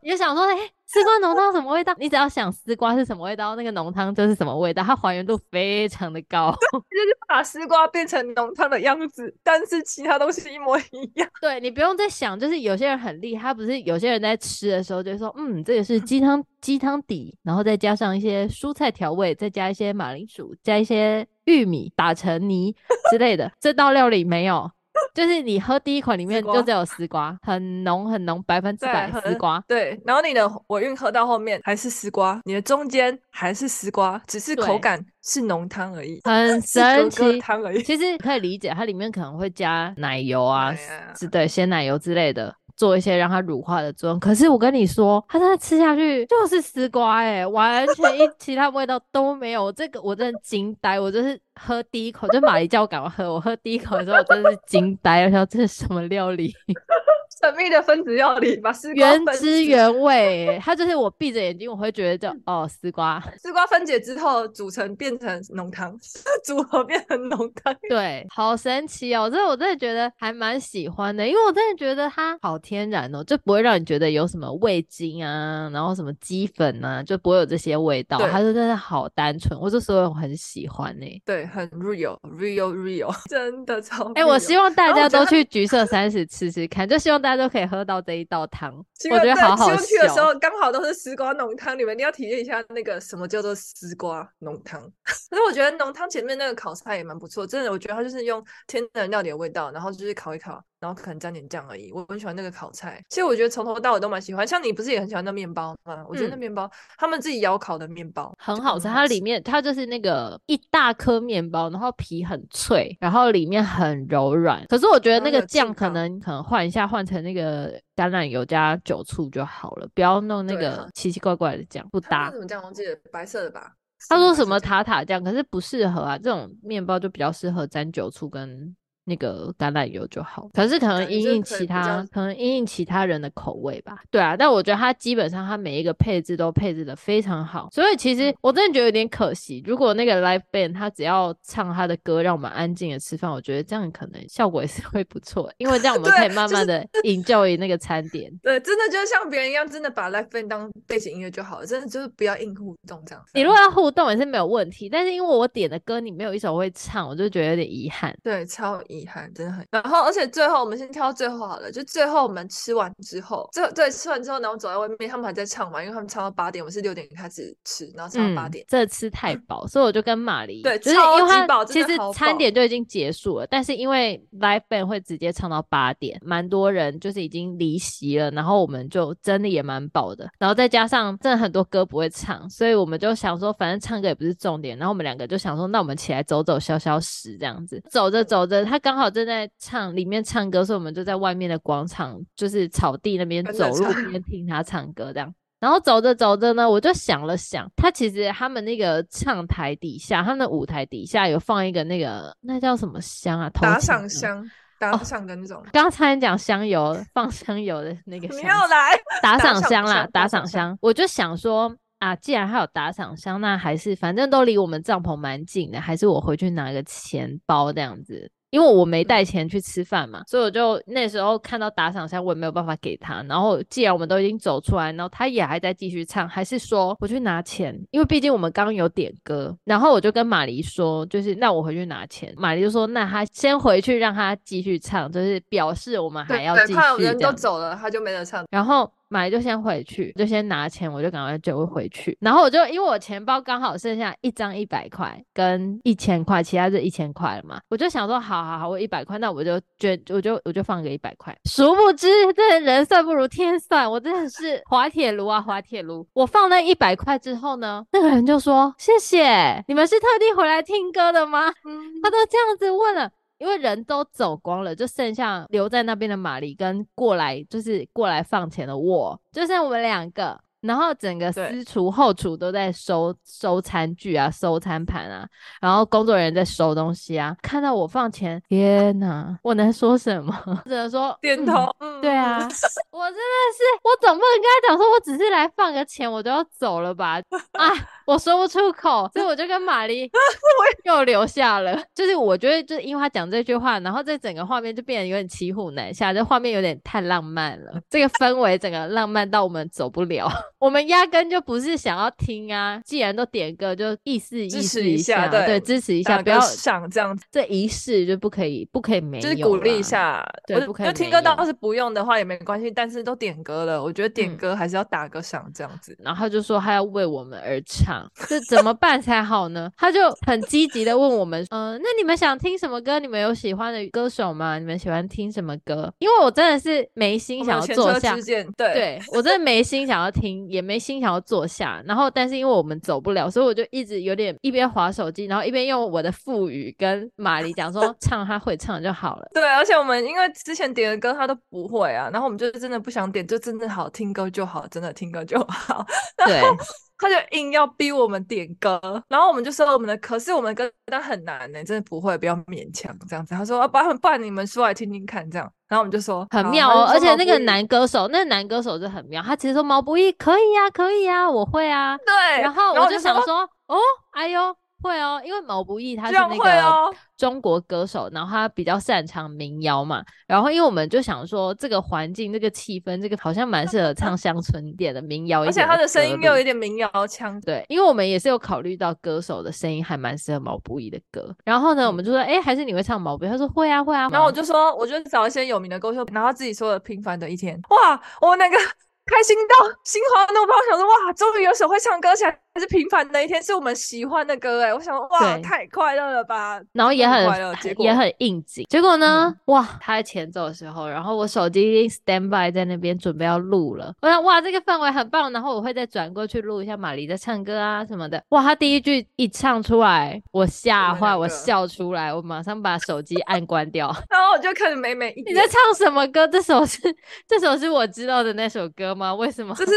你就想说，哎、欸，丝瓜浓汤什么味道？你只要想丝瓜是什么味道，那个浓汤就是什么味道，它还原度非常的高，就是把丝瓜变成浓汤的样子，但是其他东西一模一样。对，你不用再想，就是有些人很厉害，他不是有些人在吃的时候就说，嗯，这个是鸡汤鸡汤底，然后再加上一些蔬菜调味，再加一些马铃薯，加一些玉米打成泥之类的，这道料理没有。就是你喝第一款里面就只有丝瓜，很浓很浓，百分之百丝瓜。对，然后你的我运喝到后面还是丝瓜，你的中间还是丝瓜，只是口感是浓汤而已，很 神奇汤而已。其实可以理解，它里面可能会加奶油啊，是对鲜奶油之类的。做一些让它乳化的作用，可是我跟你说，它真的吃下去就是丝瓜哎、完全一 其他味道都没有。这个我真的惊呆，我就是喝第一口，就马里叫我赶快喝，我喝第一口的时候我真的是惊呆，我想这是什么料理？神秘的分子料理，把丝瓜原汁原味、欸，它就是我闭着眼睛，我会觉得叫哦丝瓜，丝瓜分解之后组成变成浓汤，组合变成浓汤，对，好神奇哦！这我真的觉得还蛮喜欢的，因为我真的觉得它好天然哦，就不会让你觉得有什么味精啊，然后什么鸡粉啊，就不会有这些味道，它是真的好单纯，我就所以我很喜欢呢、欸。对，很 real，real real，真的超。哎、欸，我希望大家都去橘色三十吃吃看，就希望大。大家都可以喝到这一道汤，我觉得好好笑。去的时候刚好都是丝瓜浓汤，你们一定要体验一下那个什么叫做丝瓜浓汤。可是我觉得浓汤前面那个烤菜也蛮不错，真的，我觉得它就是用天然料理的味道，然后就是烤一烤。然后可能沾点酱而已，我很喜欢那个烤菜。其实我觉得从头到尾都蛮喜欢。像你不是也很喜欢那面包吗？我觉得那面包、嗯、他们自己窑烤的面包很好吃，它里面它就是那个一大颗面包，然后皮很脆，然后里面很柔软。可是我觉得那个酱可能可能换一下，换成那个橄榄油加酒醋就好了，不要弄那个奇奇怪怪的酱，不搭。什么酱？我记得白色的吧？他说什么塔塔酱，可是不适合啊。这种面包就比较适合沾酒醋跟。那个橄榄油就好，可是可能因应其他，可能因应其他人的口味吧。对啊，但我觉得它基本上它每一个配置都配置的非常好，所以其实我真的觉得有点可惜。如果那个 live band 他只要唱他的歌，让我们安静的吃饭，我觉得这样可能效果也是会不错，因为这样我们可以慢慢的 enjoy 那个餐点。对，真的就像别人一样，真的把 live band 当背景音乐就好了，真的就是不要硬互动这样。你如果要互动也是没有问题，但是因为我点的歌你没有一首会唱，我就觉得有点遗憾。对，超遗憾，真的很。然后，而且最后我们先挑最后好了，就最后我们吃完之后，最对吃完之后，然后走在外面，他们还在唱嘛，因为他们唱到八点，我们是六点开始吃，然后唱到八点。这吃太饱，所以我就跟玛丽对，就是因为他其实餐点就已经结束了，但是因为 live band 会直接唱到八点，蛮多人就是已经离席了，然后我们就真的也蛮饱的，然后再加上真的很多歌不会唱，所以我们就想说，反正唱歌也不是重点，然后我们两个就想说，那我们起来走走消消食这样子，走着走着，他刚好正在唱里面唱歌，所以我们就在外面的广场，就是草地那边走路边听他唱歌这样。然后走着走着呢，我就想了想，他其实他们那个唱台底下，他们的舞台底下有放一个那个那叫什么香啊？打赏香，打赏的那种。刚才讲香油，放香油的那个香。你要来打赏香啦，打赏香。我就想说啊，既然还有打赏香，那还是反正都离我们帐篷蛮近的，还是我回去拿个钱包这样子。因为我没带钱去吃饭嘛，所以我就那时候看到打赏箱，我也没有办法给他。然后既然我们都已经走出来，然后他也还在继续唱，还是说我去拿钱？因为毕竟我们刚刚有点歌。然后我就跟玛丽说，就是那我回去拿钱。玛丽就说，那他先回去让他继续唱，就是表示我们还要继续。怕人都走了，他就没得唱。然后。买就先回去，就先拿钱，我就赶快就会回去。然后我就因为我钱包刚好剩下一张一百块跟一千块，其他就一千块了嘛。我就想说，好好好，我一百块，那我就捐，我就我就放个一百块。殊不知，这人算不如天算，我真的是滑铁卢啊，滑铁卢。我放那一百块之后呢，那个人就说：“谢谢，你们是特地回来听歌的吗？”嗯，他都这样子问了。因为人都走光了，就剩下留在那边的玛丽跟过来，就是过来放钱的我，就剩我们两个。然后整个私厨后厨都在收收餐具啊，收餐盘啊，然后工作人员在收东西啊。看到我放钱，天哪，我能说什么？只能说点头。嗯，对啊，我真的是，我总不能跟他讲说我只是来放个钱，我就要走了吧？啊，我说不出口，所以 我就跟玛丽 又留下了。就是我觉得，就是因为他讲这句话，然后这整个画面就变得有点骑虎难下，这画面有点太浪漫了。这个氛围整个浪漫到我们走不了。我们压根就不是想要听啊！既然都点歌，就意思意思一下，对，对，支持一下，不要想这样子，这仪式就不可以，不可以没有，就是鼓励一下，对，不可以。就听歌倒是不用的话也没关系，但是都点歌了，我觉得点歌还是要打个赏这样子。嗯、然后他就说他要为我们而唱，啊，这怎么办才好呢？他就很积极的问我们，嗯、呃，那你们想听什么歌？你们有喜欢的歌手吗？你们喜欢听什么歌？因为我真的是没心想要坐下，对，对我真的没心想要听，也没心想要坐下。然后，但是因为我们走不了，所以我就一直有点一边划手机，然后一边用我的腹语跟玛丽讲说，唱他会唱就好了。对，而且我们因为之前点的歌他都不会啊，然后我们就真的不想点，就真的好听歌就好，真的听歌就好。对。他就硬要逼我们点歌，然后我们就说我们的，可是我们歌单很难呢，真的不会，不要勉强这样子。他说啊，不然不然你们说来听听看这样。然后我们就说很妙哦，而且那个男歌手，那个男歌手就很妙，他其实说毛不易可以呀，可以呀，我会啊。对。然后我就想说，哦，哎呦。会哦，因为毛不易他是那个中国歌手，哦、然后他比较擅长民谣嘛。然后因为我们就想说，这个环境、这个气氛，这个好像蛮适合唱乡村一点的民谣，而且他的声音又有一点民谣腔。对，因为我们也是有考虑到歌手的声音还蛮适合毛不易的歌。然后呢，我们就说，哎，还是你会唱毛不易？他说会啊，会啊。然后我就说，我就找一些有名的歌手，然后自己说的《平凡的一天》。哇，我那个。开心到心花怒放，想说哇，终于有首会唱歌起是平凡的一天，是我们喜欢的歌哎！我想说哇，太快乐了吧！然后也很快乐，结果也很应景。结果呢，嗯、哇，他在前奏的时候，然后我手机已经 stand by 在那边准备要录了。我想哇，这个氛围很棒，然后我会再转过去录一下玛丽在唱歌啊什么的。哇，他第一句一唱出来，我吓坏，我笑出来，我马上把手机按关掉。然后我就看着美美，你在唱什么歌？这首是这首是我知道的那首歌吗？为什么？这是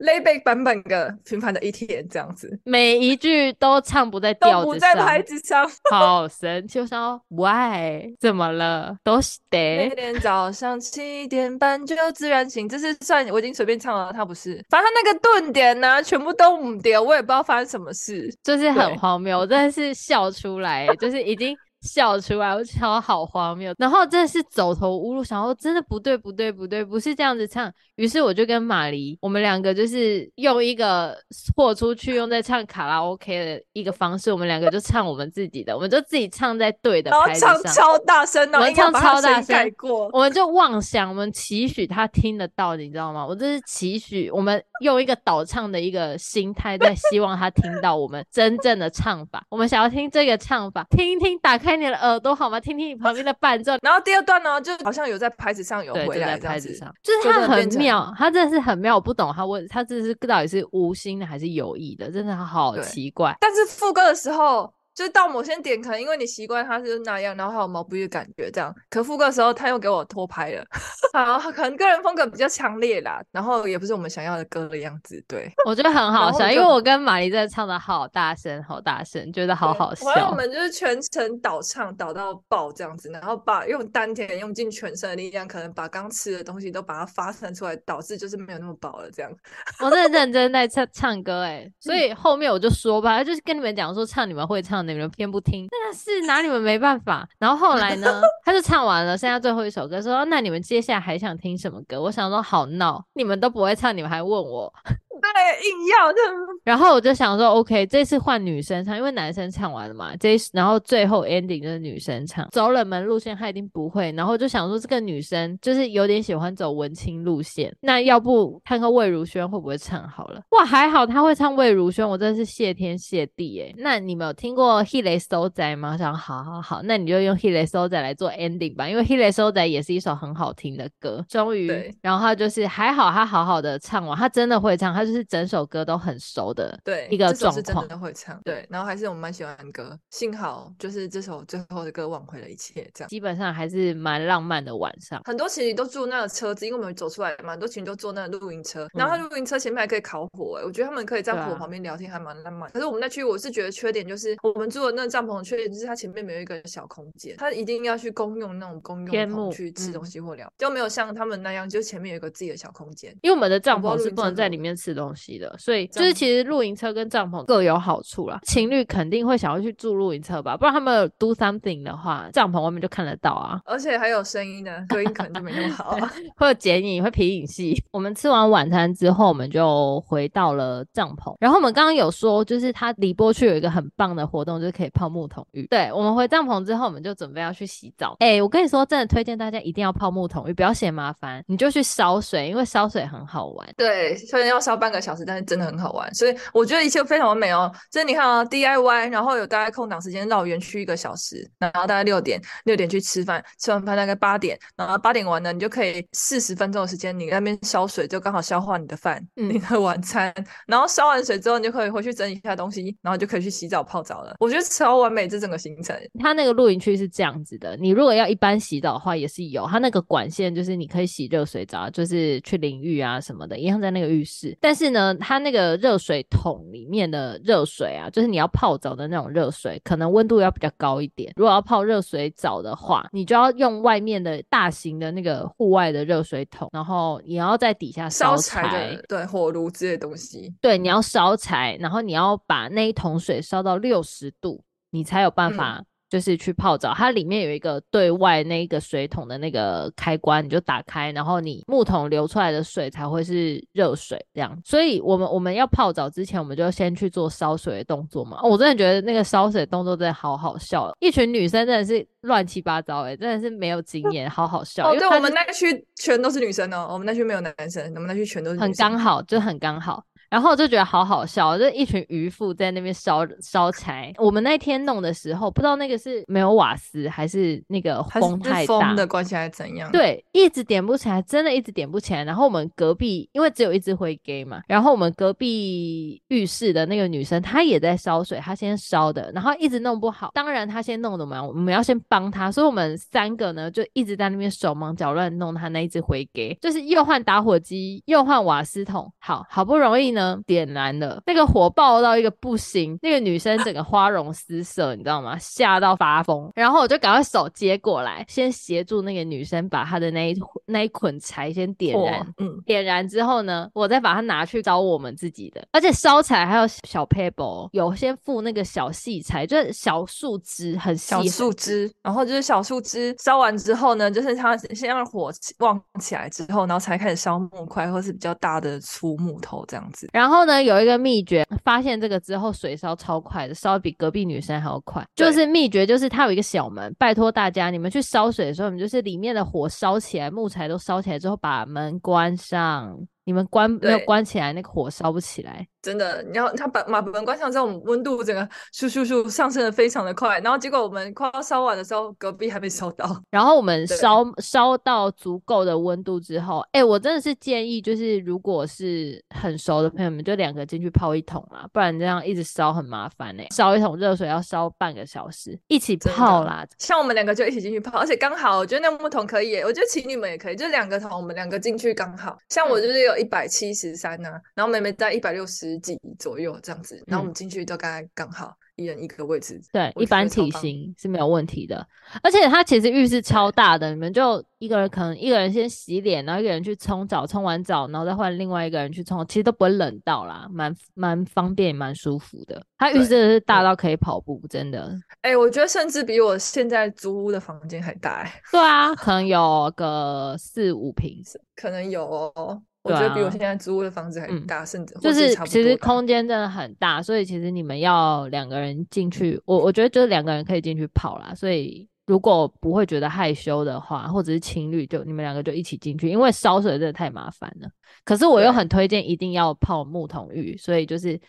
layback 版本的《平凡的一天》这样子，每一句都唱不在调子上，都不在拍子上，好神奇！我说 Why？怎么了？都是得。每天早上七点半就自然醒，这是算我已经随便唱了，他不是，反正他那个顿点呢、啊，全部都五点，我也不知道发生什么事，就是很荒谬，我真的是笑出来，就是已经。笑出来，我超好荒谬，然后真的是走投无路，想说真的不对不对不对，不是这样子唱。于是我就跟马黎，我们两个就是用一个豁出去用在唱卡拉 OK 的一个方式，我们两个就唱我们自己的，我们就自己唱在对的拍子上，唱超大声的，我们唱超大声，我们就妄想，我们期许他听得到，你知道吗？我这是期许，我们用一个倒唱的一个心态，在希望他听到我们真正的唱法，我们想要听这个唱法，听一听，打开。你的耳朵好吗？听听你旁边的伴奏，然后第二段呢，就好像有在拍子上有回来，在拍子上，就是他很妙，他真的是很妙，我不懂他问他这是到底是无心的还是有意的，真的好奇怪。但是副歌的时候。就是到某些点，可能因为你习惯他是那样，然后还有毛不易的感觉这样。可副歌的时候，他又给我拖拍了，好，可能个人风格比较强烈啦，然后也不是我们想要的歌的样子。对，我觉得很好笑，因为我跟玛丽在唱的好大声，好大声，觉得好好笑。然后我们就是全程倒唱，倒到爆这样子，然后把用丹田，用尽全身的力量，可能把刚吃的东西都把它发散出来，导致就是没有那么饱了这样。我真的认 真在唱唱歌哎、欸，所以后面我就说吧，就是跟你们讲说唱你们会唱。你们偏不听，真的是拿你们没办法。然后后来呢，他就唱完了，剩下最后一首歌，说：“那你们接下来还想听什么歌？”我想说，好闹，你们都不会唱，你们还问我。对，硬要的。然后我就想说，OK，这次换女生唱，因为男生唱完了嘛。这然后最后 ending 就是女生唱，走冷门路线，她一定不会。然后就想说，这个女生就是有点喜欢走文青路线，那要不看看魏如萱会不会唱好了？哇，还好她会唱魏如萱，我真的是谢天谢地诶。那你们有听过 h i l e s o 仔》吗？我想好好好，那你就用《迄个所在》来做 ending 吧，因为《迄个所在》也是一首很好听的歌。终于，然后他就是还好，他好好的唱完，他真的会唱，他就是整首歌都很熟的，对一个状况，真的会唱，对，然后还是我们蛮喜欢的歌，幸好就是这首最后的歌挽回了一切，这样基本上还是蛮浪漫的晚上。很多情侣都住那个车子，因为我们走出来嘛，很多情侣都坐那个露营车，然后他露营车前面还可以烤火，哎，我觉得他们可以在火旁边聊天，还蛮浪漫。可是我们那区我是觉得缺点就是我们住的那个帐篷的缺点就是它前面没有一个小空间，它一定要去公用那种公用棚去吃东西或聊，就没有像他们那样，就前面有一个自己的小空间。因为我们的帐篷是不能在里面吃东西的，所以就是。其实露营车跟帐篷各有好处啦，情侣肯定会想要去住露营车吧，不然他们有 do something 的话，帐篷外面就看得到啊，而且还有声音呢，隔音可能就没那么好啊，会有剪影，会皮影戏。我们吃完晚餐之后，我们就回到了帐篷，然后我们刚刚有说，就是它离波区有一个很棒的活动，就是可以泡木桶浴。对，我们回帐篷之后，我们就准备要去洗澡。哎，我跟你说，真的推荐大家一定要泡木桶浴，不要嫌麻烦，你就去烧水，因为烧水很好玩。对，所以要烧半个小时，但是真的很好玩，所以我觉得一切非常完美哦。就是你看啊，DIY，然后有大概空档时间绕园区一个小时，然后大概六点六点去吃饭，吃完饭大概八点，然后八点完了，你就可以四十分钟的时间，你那边烧水，就刚好消化你的饭，嗯、你的晚餐，然后烧完水之后，你就可以回去整理一下东西，然后就可以去洗澡泡澡了。我觉得超完美，这整个行程。它那个露营区是这样子的，你如果要一般洗澡的话，也是有，它那个管线就是你可以洗热水澡，就是去淋浴啊什么的，一样在那个浴室。但是呢，它那个热水桶里面的热水啊，就是你要泡澡的那种热水，可能温度要比较高一点。如果要泡热水澡的话，你就要用外面的大型的那个户外的热水桶，然后你要在底下烧柴，对，火炉之类的东西。对，你要烧柴，然后你要把那一桶水烧到六十度，你才有办法、嗯。就是去泡澡，它里面有一个对外那个水桶的那个开关，你就打开，然后你木桶流出来的水才会是热水这样。所以我们我们要泡澡之前，我们就先去做烧水的动作嘛。哦，我真的觉得那个烧水的动作真的好好笑，一群女生真的是乱七八糟哎，真的是没有经 验，好好笑。哦，对，我们那个区全都是女生哦，我们那区没有男生，我们那区全都是女生。很刚好，就很刚好。然后我就觉得好好笑，就一群渔夫在那边烧烧柴。我们那天弄的时候，不知道那个是没有瓦斯，还是那个风太大，风的关系还是怎样？对，一直点不起来，真的一直点不起来。然后我们隔壁，因为只有一只灰鸡嘛，然后我们隔壁浴室的那个女生，她也在烧水，她先烧的，然后一直弄不好。当然她先弄的嘛，我们要先帮她，所以我们三个呢就一直在那边手忙脚乱弄她那一只灰鸡，就是又换打火机，又换瓦斯桶，好好不容易呢。点燃了，那个火爆到一个不行，那个女生整个花容失色，你知道吗？吓到发疯。然后我就赶快手接过来，先协助那个女生把她的那一那一捆柴先点燃。嗯，点燃之后呢，我再把它拿去烧我们自己的。而且烧柴还有小 paper，有先附那个小细柴，就是小树枝，很细小树枝。然后就是小树枝烧完之后呢，就是它先让火旺起来之后，然后才开始烧木块或是比较大的粗木头这样子。然后呢，有一个秘诀，发现这个之后水烧超快的，烧比隔壁女生还要快。就是秘诀，就是它有一个小门，拜托大家，你们去烧水的时候，你们就是里面的火烧起来，木材都烧起来之后，把门关上。你们关没有关起来，那个火烧不起来。真的，你要他把把门关上之后，我们温度整个咻咻咻上升的非常的快，然后结果我们快要烧完的时候，隔壁还没烧到。然后我们烧烧到足够的温度之后，哎、欸，我真的是建议，就是如果是很熟的朋友们，就两个进去泡一桶啦，不然这样一直烧很麻烦呢、欸。烧一桶热水要烧半个小时，一起泡啦。像我们两个就一起进去泡，而且刚好我觉得那木桶可以，我觉得情侣们也可以，就两个桶，我们两个进去刚好。像我就是有一百七十三呢，然后妹妹在一百六十。几左右这样子，然后我们进去都大概刚好一人一个位置。对，一般体型是没有问题的。而且它其实浴室超大的，你们就一个人可能一个人先洗脸，然后一个人去冲澡，冲完澡然后再换另外一个人去冲，其实都不会冷到啦，蛮蛮方便，蛮舒服的。它浴室真的是大到可以跑步，真的。哎、欸，我觉得甚至比我现在租屋的房间还大、欸。对啊，可能有个四五平，可能有哦。我觉得比我现在租的房子还大，甚至、就是其实空间真的很大，所以其实你们要两个人进去，我我觉得就是两个人可以进去泡啦。所以如果不会觉得害羞的话，或者是情侣，就你们两个就一起进去，因为烧水真的太麻烦了。可是我又很推荐一定要泡木桶浴，所以就是。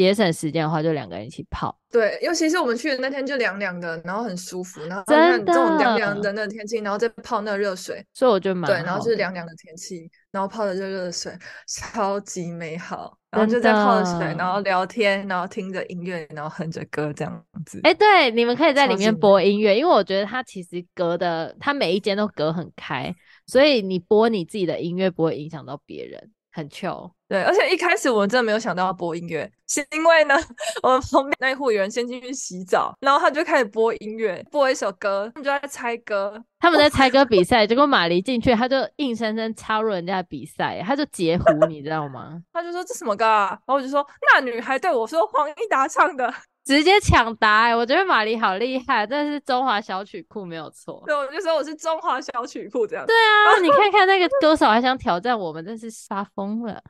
节省时间的话，就两个人一起泡。对，尤其是我们去的那天就凉凉的，然后很舒服。然后真的这种凉凉的那天气，然后再泡那热水，所以我觉得蛮好。对，然后就是凉凉的天气，然后泡的热热水，超级美好。然后就在泡着水，然后聊天，然后听着音乐，然后哼着歌这样子。哎、欸，对，你们可以在里面播音乐，因为我觉得它其实隔的，它每一间都隔很开，所以你播你自己的音乐不会影响到别人。很 chill，对，而且一开始我们真的没有想到要播音乐，是因为呢，我们旁边那一户有人先进去洗澡，然后他就开始播音乐，播一首歌，他们就在猜歌，他们在猜歌比赛，结果马黎进去，他就硬生生插入人家的比赛，他就截胡，你知道吗？他就说这什么歌啊？然后我就说那女孩对我说黄义达唱的。直接抢答哎、欸！我觉得马丽好厉害，这是中华小曲库没有错。对，我就说我是中华小曲库这样。对啊，你看看那个歌手还想挑战我们，真是杀疯了。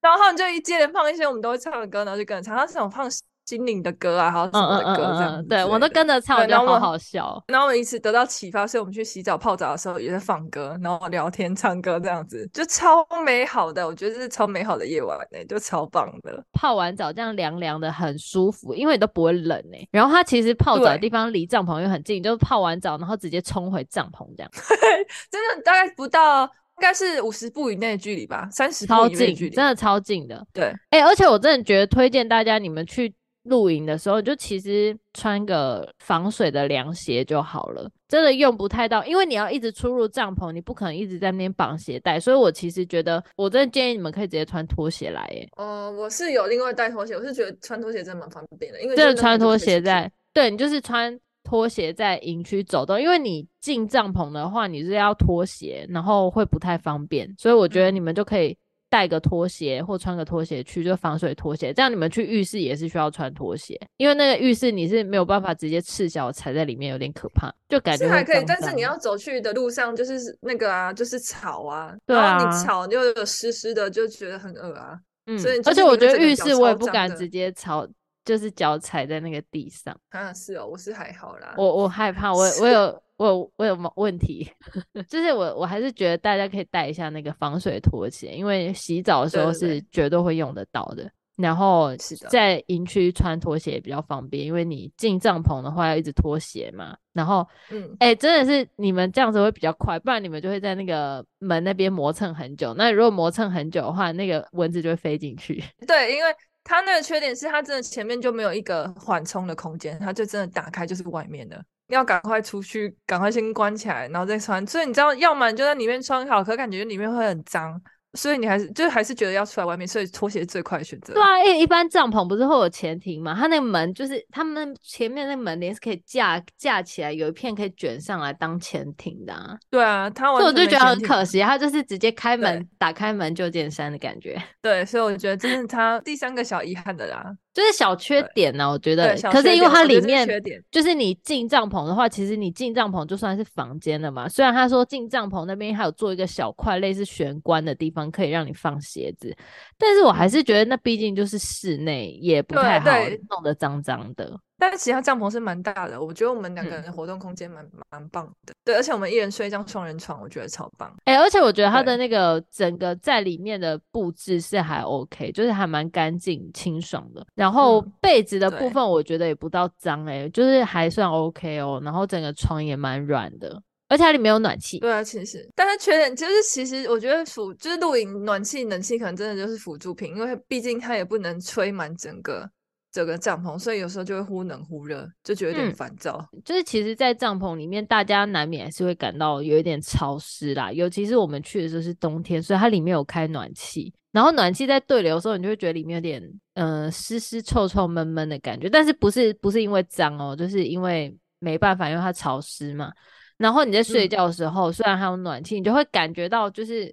然后他们就一接连放一些我们都会唱的歌，然后就跟着唱。他是想放心灵的歌啊，还有什么的歌这样子嗯嗯嗯嗯。对，我都跟着唱，我觉得好好笑。然后我们一直得到启发，所以我们去洗澡泡澡的时候也在放歌，然后聊天唱歌这样子，就超美好的。我觉得这是超美好的夜晚呢、欸，就超棒的。泡完澡这样凉凉的，很舒服，因为你都不会冷呢、欸。然后它其实泡澡的地方离帐篷又很近，就是泡完澡然后直接冲回帐篷这样。真的大概不到。应该是五十步以内的距离吧，三十步以内距离，真的超近的。对，哎、欸，而且我真的觉得推荐大家，你们去露营的时候，就其实穿个防水的凉鞋就好了，真的用不太到，因为你要一直出入帐篷，你不可能一直在那边绑鞋带，所以我其实觉得，我真的建议你们可以直接穿拖鞋来。耶，哦，我是有另外带拖鞋，我是觉得穿拖鞋真的蛮方便的，因为真的穿拖鞋在，对，你就是穿。拖鞋在营区走动，因为你进帐篷的话，你是要脱鞋，然后会不太方便，所以我觉得你们就可以带个拖鞋或穿个拖鞋去，就防水拖鞋。这样你们去浴室也是需要穿拖鞋，因为那个浴室你是没有办法直接赤脚踩在里面，有点可怕，就感觉脏脏还可以。但是你要走去的路上就是那个啊，就是草啊，对啊，你草就有湿湿的，就觉得很恶啊。嗯，所以而且我觉得浴室我也不敢直接草。就是脚踩在那个地上啊，是哦，我是还好啦。我我害怕，我我有我我有问题，就是我我还是觉得大家可以带一下那个防水拖鞋，因为洗澡的时候是绝对会用得到的。对对对，然后在营区穿拖鞋也比较方便，因为你进帐篷的话要一直脱鞋嘛。然后，嗯，哎、欸，真的是你们这样子会比较快，不然你们就会在那个门那边磨蹭很久。那如果磨蹭很久的话，那个蚊子就会飞进去。对，因为。它那个缺点是，它真的前面就没有一个缓冲的空间，它就真的打开就是外面的，要赶快出去，赶快先关起来，然后再穿。所以你知道，要么你就在里面穿好，可感觉里面会很脏。所以你还是就还是觉得要出来外面，所以拖鞋是最快的选择。对啊，因为一般帐篷不是会有前庭嘛，它那个门就是他们前面那个门帘是可以架架起来，有一片可以卷上来当前庭的啊。对啊，他我就觉得很可惜，他就是直接开门打开门就见山的感觉。对，所以我觉得这是他第三个小遗憾的啦。就是小缺点呢、啊，我觉得。可是因为它里面，就是你进帐篷的话，其实你进帐篷就算是房间了嘛。虽然他说进帐篷那边还有做一个小块类似玄关的地方，可以让你放鞋子，但是我还是觉得那毕竟就是室内，也不太好弄得脏脏的。但是其他帐篷是蛮大的，我觉得我们两个人的活动空间蛮蛮、嗯、棒的。对，而且我们一人睡一张双人床，我觉得超棒。哎、欸，而且我觉得它的那个整个在里面的布置是还 OK，就是还蛮干净清爽的。然后被子的部分我觉得也不到脏哎、欸，就是还算 OK 哦。然后整个床也蛮软的，而且它里面有暖气。对啊，其实，但是缺点就是其实我觉得辅就是露营暖气冷气可能真的就是辅助品，因为毕竟它也不能吹满整个。这个帐篷，所以有时候就会忽冷忽热，就觉得有点烦躁。嗯，就是其实，在帐篷里面，大家难免还是会感到有一点潮湿啦。尤其是我们去的时候是冬天，所以它里面有开暖气，然后暖气在对流的时候，你就会觉得里面有点嗯湿湿臭臭闷闷的感觉。但是不是不是因为脏哦，就是因为没办法，因为它潮湿嘛。然后你在睡觉的时候，嗯、虽然还有暖气，你就会感觉到就是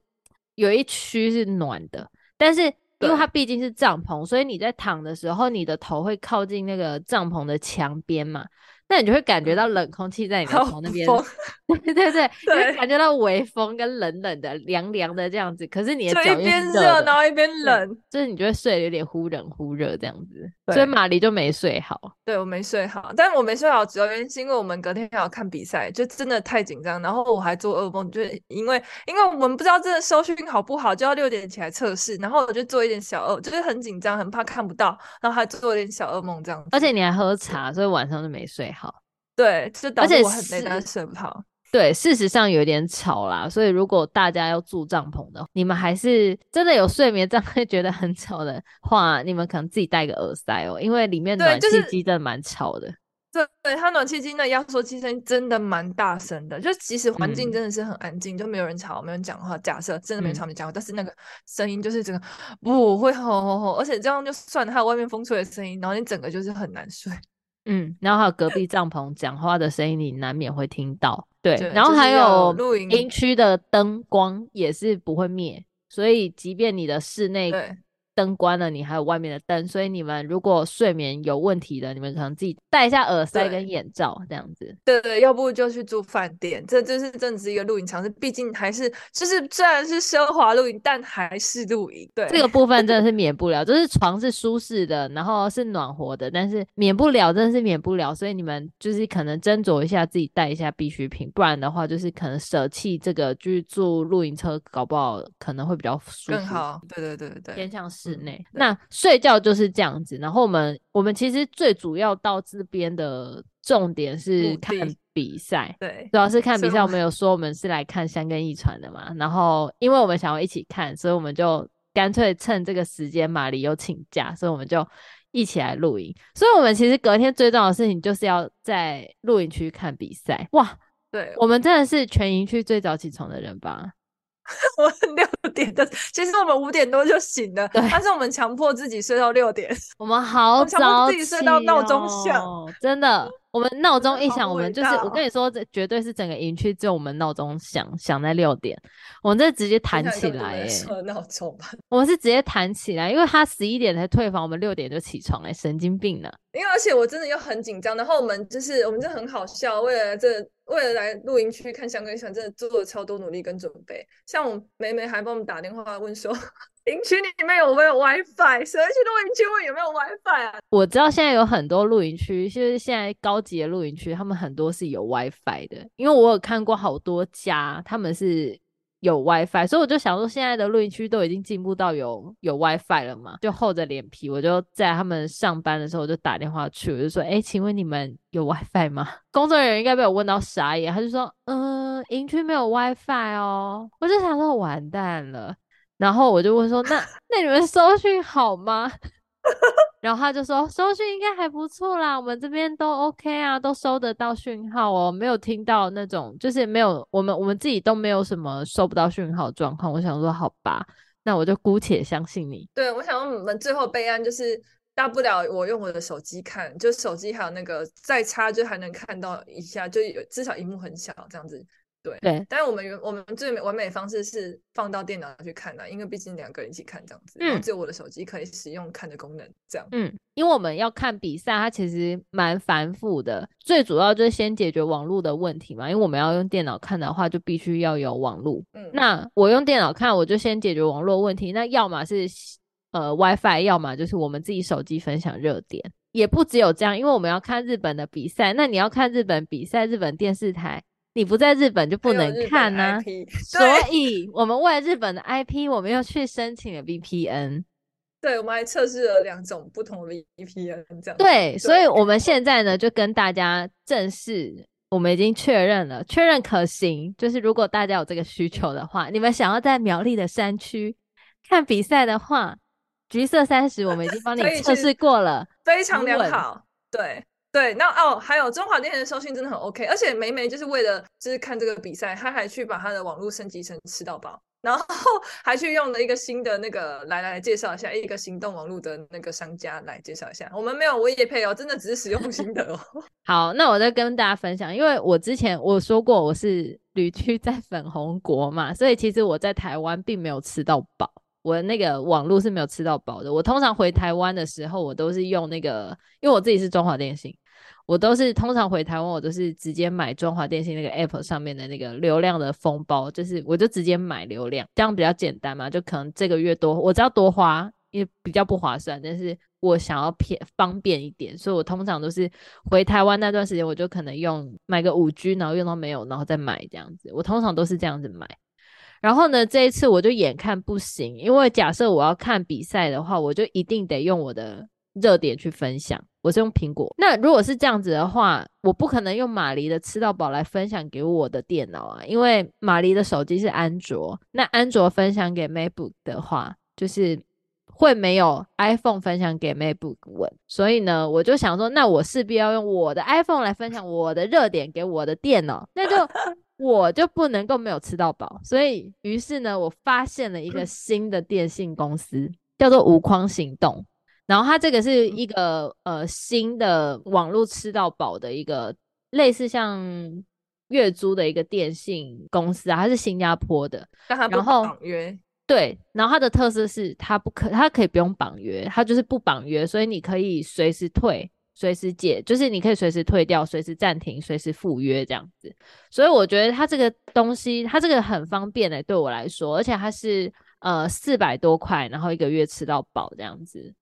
有一区是暖的，但是。因为它毕竟是帐篷，所以你在躺的时候，你的头会靠近那个帐篷的墙边嘛。那你就会感觉到冷空气在你的头那边，对对对，你会感觉到微风跟冷冷的、凉凉的这样子。可是你的脚一边热，然后一边冷，就是你就会睡得有点忽冷忽热这样子。所以马黎就没睡好。对，我没睡好，但我没睡好主要原因是因为我们隔天要看比赛，就真的太紧张。然后我还做噩梦，就是因为因为我们不知道真的收讯好不好，就要六点起来测试。然后我就做一点小噩，就是很紧张，很怕看不到，然后还做一点小噩梦这样子。而且你还喝茶，所以晚上就没睡好。对，就导致我很累，但是睡不好。对，事实上有点吵啦，所以如果大家要住帐篷的，你们还是真的有睡眠障碍，觉得很吵的话，你们可能自己带个耳塞哦，因为里面暖气机真的蛮吵的。对，对，它暖气机那压缩机声真的蛮大声的，就即使环境真的是很安静、嗯，就没有人吵，没有人讲话。假设真的没吵没讲话、嗯，但是那个声音就是整个不会吼吼吼，而且这样就算了，还有外面风吹的声音，然后你整个就是很难睡。嗯，然后还有隔壁帐篷讲话的声音，你难免会听到。对，对然后还有露营区的灯光也是不会灭，所以即便你的室内灯关了，你还有外面的灯，所以你们如果睡眠有问题的，你们可能自己戴一下耳塞跟眼罩这样子。对对，要不就去住饭店，这就是真的是一个露营场是，毕竟还是就是虽然是奢华露营，但还是露营。对，这个部分真的是免不了，就是床是舒适的，然后是暖和的，但是免不了，真的是免不了，所以你们就是可能斟酌一下，自己带一下必需品，不然的话就是可能舍弃这个，去住露营车，搞不好可能会比较舒服。更好。对对对对，偏向室内。嗯、那睡觉就是这样子，然后我们我们其实最主要到这边的重点是看比赛，对，主要是看比赛。我们有说我们是来看三根一传的嘛，然后因为我们想要一起看，所以我们就干脆趁这个时间，马里有请假，所以我们就一起来露营。所以我们其实隔天最重要的事情就是要在露营区看比赛。哇，对，我们真的是全营区最早起床的人吧？我六点的，其实我们五点多就醒了，但是我们强迫自己睡到六点。我们好早，强迫自己睡到闹钟响，真的。我们闹钟一响，我们就是我跟你说，这绝对是整个营区只有我们闹钟响响在六点，我们这直接弹起来诶。闹钟吧，我们是直接弹起来，因为他十一点才退房，我们六点就起床诶，神经病呢。因为而且我真的又很紧张，然后我们就是我们就很好笑，为了这为了来露营区看香根驿传，真的做了超多努力跟准备。像我妹妹还帮我们打电话问说。营区里面有没有 WiFi？谁去露营区问有没有 WiFi 啊？我知道现在有很多露营区，就是现在高级的露营区，他们很多是有 WiFi 的。因为我有看过好多家，他们是有 WiFi，所以我就想说，现在的露营区都已经进步到有有 WiFi 了嘛，就厚着脸皮，我就在他们上班的时候，我就打电话去，我就说：“哎、欸，请问你们有 WiFi 吗？” 工作人员应该被我问到傻眼，他就说：“嗯、呃，营区没有 WiFi 哦。”我就想说，完蛋了。然后我就问说：“那那你们收讯好吗？” 然后他就说：“收讯应该还不错啦，我们这边都 OK 啊，都收得到讯号哦，没有听到那种就是没有我们我们自己都没有什么收不到讯号状况。”我想说：“好吧，那我就姑且相信你。”对，我想我们最后备案就是大不了我用我的手机看，就手机还有那个再差就还能看到一下，就有至少萤幕很小这样子。对，对，但是我们原我们最美完美的方式是放到电脑去看的，啊，因为毕竟两个人一起看这样子，只有我的手机可以使用看的功能，这样，嗯，因为我们要看比赛，它其实蛮繁复的，最主要就是先解决网络的问题嘛，因为我们要用电脑看的话，就必须要有网络，嗯，那我用电脑看，我就先解决网络问题，那要么是呃 WiFi，要么就是我们自己手机分享热点，也不只有这样，因为我们要看日本的比赛，那你要看日本比赛，日本电视台。你不在日本就不能看呢、啊，所以我们为了日本的 IP，我们又去申请了 VPN。对，我们还测试了两种不同的 VPN，这样。对，对，所以我们现在呢就跟大家正式，我们已经确认了，确认可行。就是如果大家有这个需求的话，你们想要在苗栗的山区看比赛的话，橘色三十我们已经帮你 测试过了，非常良好。对。对，那哦，还有中华电信的收讯真的很 OK，而且梅梅就是为了就是看这个比赛，她还去把她的网络升级成吃到饱，然后还去用了一个新的那个来来介绍一下一个行动网络的那个商家来介绍一下，我们没有微业配哦，真的只是使用心得哦。好，那我再跟大家分享，因为我之前我说过我是旅居在粉红国嘛，所以其实我在台湾并没有吃到饱，我那个网络是没有吃到饱的。我通常回台湾的时候，我都是用那个，因为我自己是中华电信。我都是通常回台湾，我都是直接买中华电信那个 app 上面的那个流量的封包，就是我就直接买流量，这样比较简单嘛，就可能这个月多，我知道多花，也比较不划算，但是我想要偏方便一点，所以我通常都是回台湾那段时间，我就可能用买个五 G，然后用到没有，然后再买这样子，我通常都是这样子买。然后呢，这一次我就眼看不行，因为假设我要看比赛的话，我就一定得用我的热点去分享。我是用苹果，那如果是这样子的话，我不可能用马黎的吃到饱来分享给我的电脑啊，因为马黎的手机是安卓，那安卓分享给 MacBook 的话，就是会没有 iPhone 分享给 MacBook 稳，所以呢，我就想说，那我势必要用我的 iPhone 来分享我的热点给我的电脑，那就 我就不能够没有吃到饱，所以于是呢，我发现了一个 新的电信公司，叫做无框行动。然后它这个是一个呃新的网络吃到饱的一个类似像月租的一个电信公司啊，它是新加坡的，但它不绑约，对，然后它的特色是它不可，它可以不用绑约，它就是不绑约，所以你可以随时退。随时解，就是你可以随时退掉，随时暂停，随时赴约这样子。所以我觉得它这个东西，它这个很方便的、欸，对我来说，而且它是呃四百多块，然后一个月吃到饱这样子。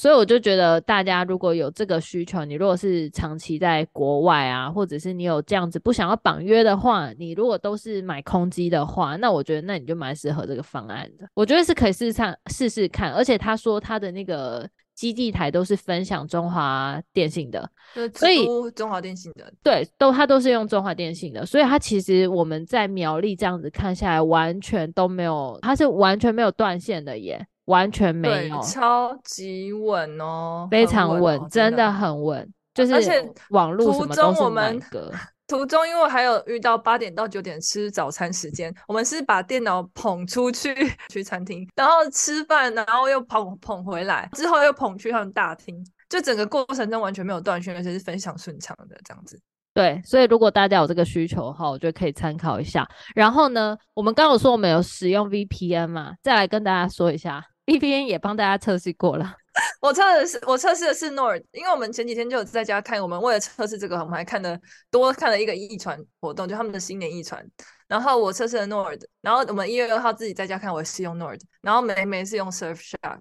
所以我就觉得大家如果有这个需求，你如果是长期在国外啊，或者是你有这样子不想要绑约的话，你如果都是买空机的话，那我觉得那你就蛮适合这个方案的。我觉得是可以试试看，试试看。而且他说他的那个。基地台都是分享中华电信的，所以中华电信的对，都它都是用中华电信的，所以它其实我们在苗栗这样子看下来，完全都没有，它是完全没有断线的耶，完全没有，超级稳哦，非常稳，真的很稳，就是而且网络什么都是满格。途中，因为还有遇到八点到九点吃早餐时间，我们是把电脑捧出去 去餐厅，然后吃饭，然后又捧捧回来，之后又捧去他们大厅，就整个过程中完全没有断线，而且是非常顺畅的这样子。对，所以如果大家有这个需求的话，我觉得可以参考一下。然后呢，我们刚刚有说我们有使用 VPN 嘛，再来跟大家说一下，VPN 也帮大家测试过了。我测的是我测试的是 Nord，因为我们前几天就有在家看，我们为了测试这个，我们还看了多看了一个一传活动，就他们的新年一传。然后我测试了 Nord，然后我们一月二号自己在家看，我是用 Nord，然后梅梅是用 Surfshark，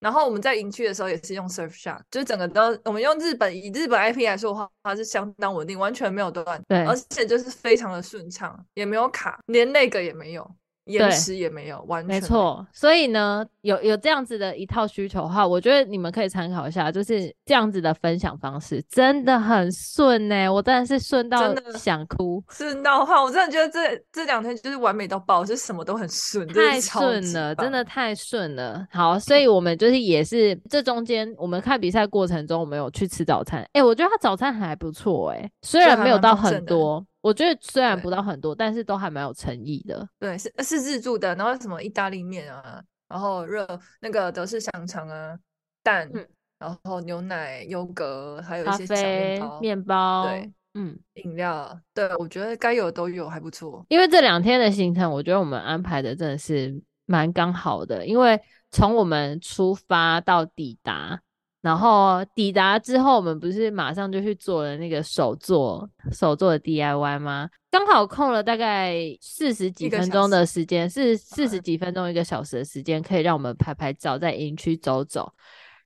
然后我们在营区的时候也是用 Surfshark，就是整个都我们用日本以日本 IP 来说的话，它是相当稳定，完全没有断，对，而且就是非常的顺畅，也没有卡，连那个也没有。延迟也没有，完全没错。所以呢，有有这样子的一套需求的话，我觉得你们可以参考一下，就是这样子的分享方式真的很顺呢、欸。我真的是顺到想哭，顺到话，我真的觉得这这两天就是完美到爆，就什么都很顺，太顺了，真的太顺了。好，所以我们就是也是这中间，我们看比赛过程中，我们有去吃早餐。哎、欸，我觉得他早餐还不错，哎，虽然没有到很多。我觉得虽然不到很多，但是都还蛮有诚意的。对，是是自助的，然后什么意大利面啊，然后热那个德式香肠啊，蛋、嗯，然后牛奶、优格，还有一些小面包、面包，对，嗯，饮料，对，我觉得该有的都有，还不错。因为这两天的行程，我觉得我们安排的真的是蛮刚好的，因为从我们出发到抵达。然后抵达之后，我们不是马上就去做了那个手做手做的 DIY 吗？刚好空了大概四十几分钟的时间，是四十几分钟一个小时的时间，可以让我们拍拍照，在营区走走，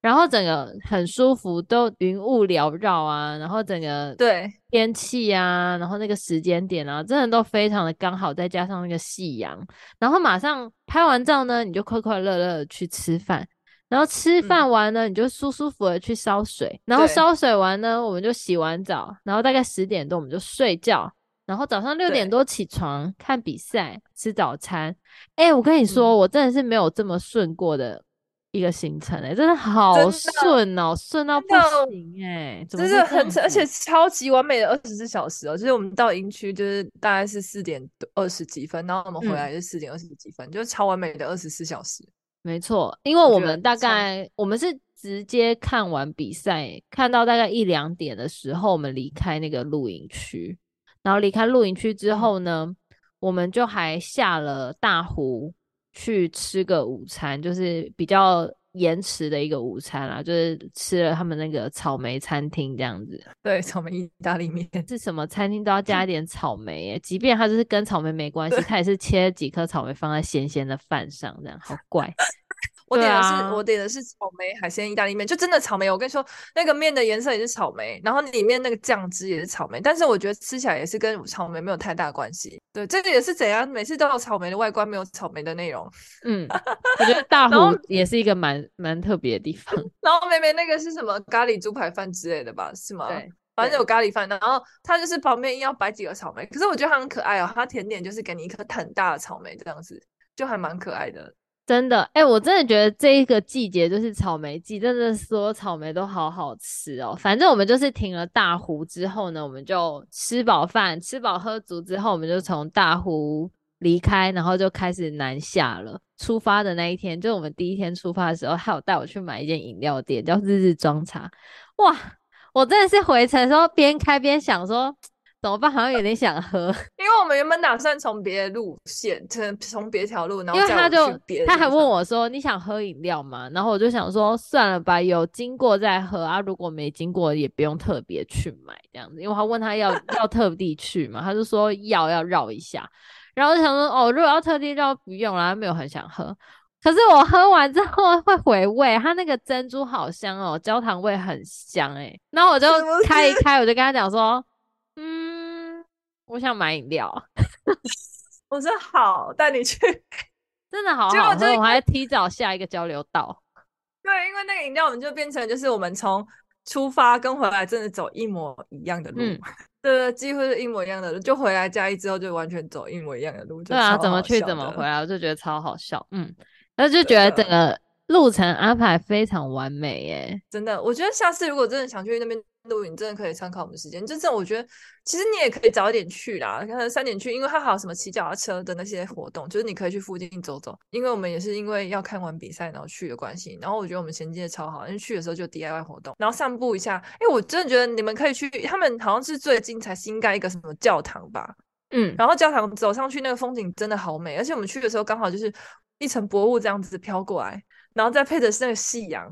然后整个很舒服，都云雾缭绕啊，然后整个对天气啊，然后那个时间点啊，真的都非常的刚好，再加上那个夕阳，然后马上拍完照呢，你就快快乐乐的去吃饭。然后吃饭完呢，嗯、你就舒舒服服的去烧水，然后烧水完呢，我们就洗完澡，然后大概十点多我们就睡觉，然后早上六点多起床看比赛，吃早餐。哎，我跟你说、嗯，我真的是没有这么顺过的一个行程哎、欸，真的好顺哦，顺到不行哎、欸，真的很而且超级完美的二十四小时哦，就是我们到营区就是大概是四点二十几分，然后我们回来是四点二十几分，嗯、就是超完美的二十四小时。没错，因为我们大概我，我们是直接看完比赛，看到大概一两点的时候，我们离开那个露营区。然后离开露营区之后呢，我们就还下了大湖去吃个午餐，就是比较延迟的一个午餐啦，就是吃了他们那个草莓餐厅这样子。对，草莓意大利面 是什么餐厅都要加一点草莓耶，即便它就是跟草莓没关系，它也是切几颗草莓放在咸咸的饭上，这样好怪。我点的是、啊、我点的是草莓海鲜意大利面，就真的草莓。我跟你说，那个面的颜色也是草莓，然后里面那个酱汁也是草莓。但是我觉得吃起来也是跟草莓没有太大关系。对，这个也是怎样？每次都有草莓的外观，没有草莓的内容。嗯，我觉得大湖也是一个蛮蛮特别的地方。然后妹妹那个是什么咖喱猪排饭之类的吧？是吗？对，反正有咖喱饭。然后它就是旁边硬要摆几个草莓，可是我觉得它很可爱哦。它甜点就是给你一颗很大的草莓，这样子就还蛮可爱的。真的，哎、我真的觉得这一个季节就是草莓季，真的所有草莓都好好吃哦。反正我们就是停了大湖之后呢，我们就吃饱饭，吃饱喝足之后，我们就从大湖离开，然后就开始南下了。出发的那一天，就我们第一天出发的时候，还有带我去买一间饮料店，叫日日装茶。哇，我真的是回程的时候边开边想说。怎么办？好像有点想喝，因为我们原本打算从别的路线，从从别条路，然后因为他就他还问我说：“你想喝饮料吗？”然后我就想说：“算了吧，有经过再喝啊，如果没经过也不用特别去买这样子。”因为他问他要要特地去嘛，他就说要要绕一下，然后想说：“哦，如果要特地绕，不用了。”他没有很想喝。可是我喝完之后会回味，它那个珍珠好香哦，焦糖味很香哎、欸。然后我就开一开，我就跟他讲说，嗯，我想买饮料。我说好，带你去，真的好好喝。我还提早下一个交流道。对，因为那个饮料，我们就变成就是我们从出发跟回来真的走一模一样的路，嗯、对对，几乎是一模一样的路。就回来嘉义之后，就完全走一模一样的路。对啊，怎么去怎么回来，我就觉得超好笑。嗯。那就觉得整个路程安排非常完美耶，真的。我觉得下次如果真的想去那边露营，真的可以参考我们时间。就这，我觉得其实你也可以早一点去啦，可能三点去，因为它还有什么骑脚踏车的那些活动，就是你可以去附近走走。因为我们也是因为要看完比赛然后去的关系，然后我觉得我们衔接的超好，因为去的时候就 DIY 活动，然后散步一下。哎，我真的觉得你们可以去，他们好像是最近才新盖一个什么教堂吧？嗯，然后教堂走上去那个风景真的好美，而且我们去的时候刚好就是。一层薄雾这样子飘过来，然后再配的是那个夕阳，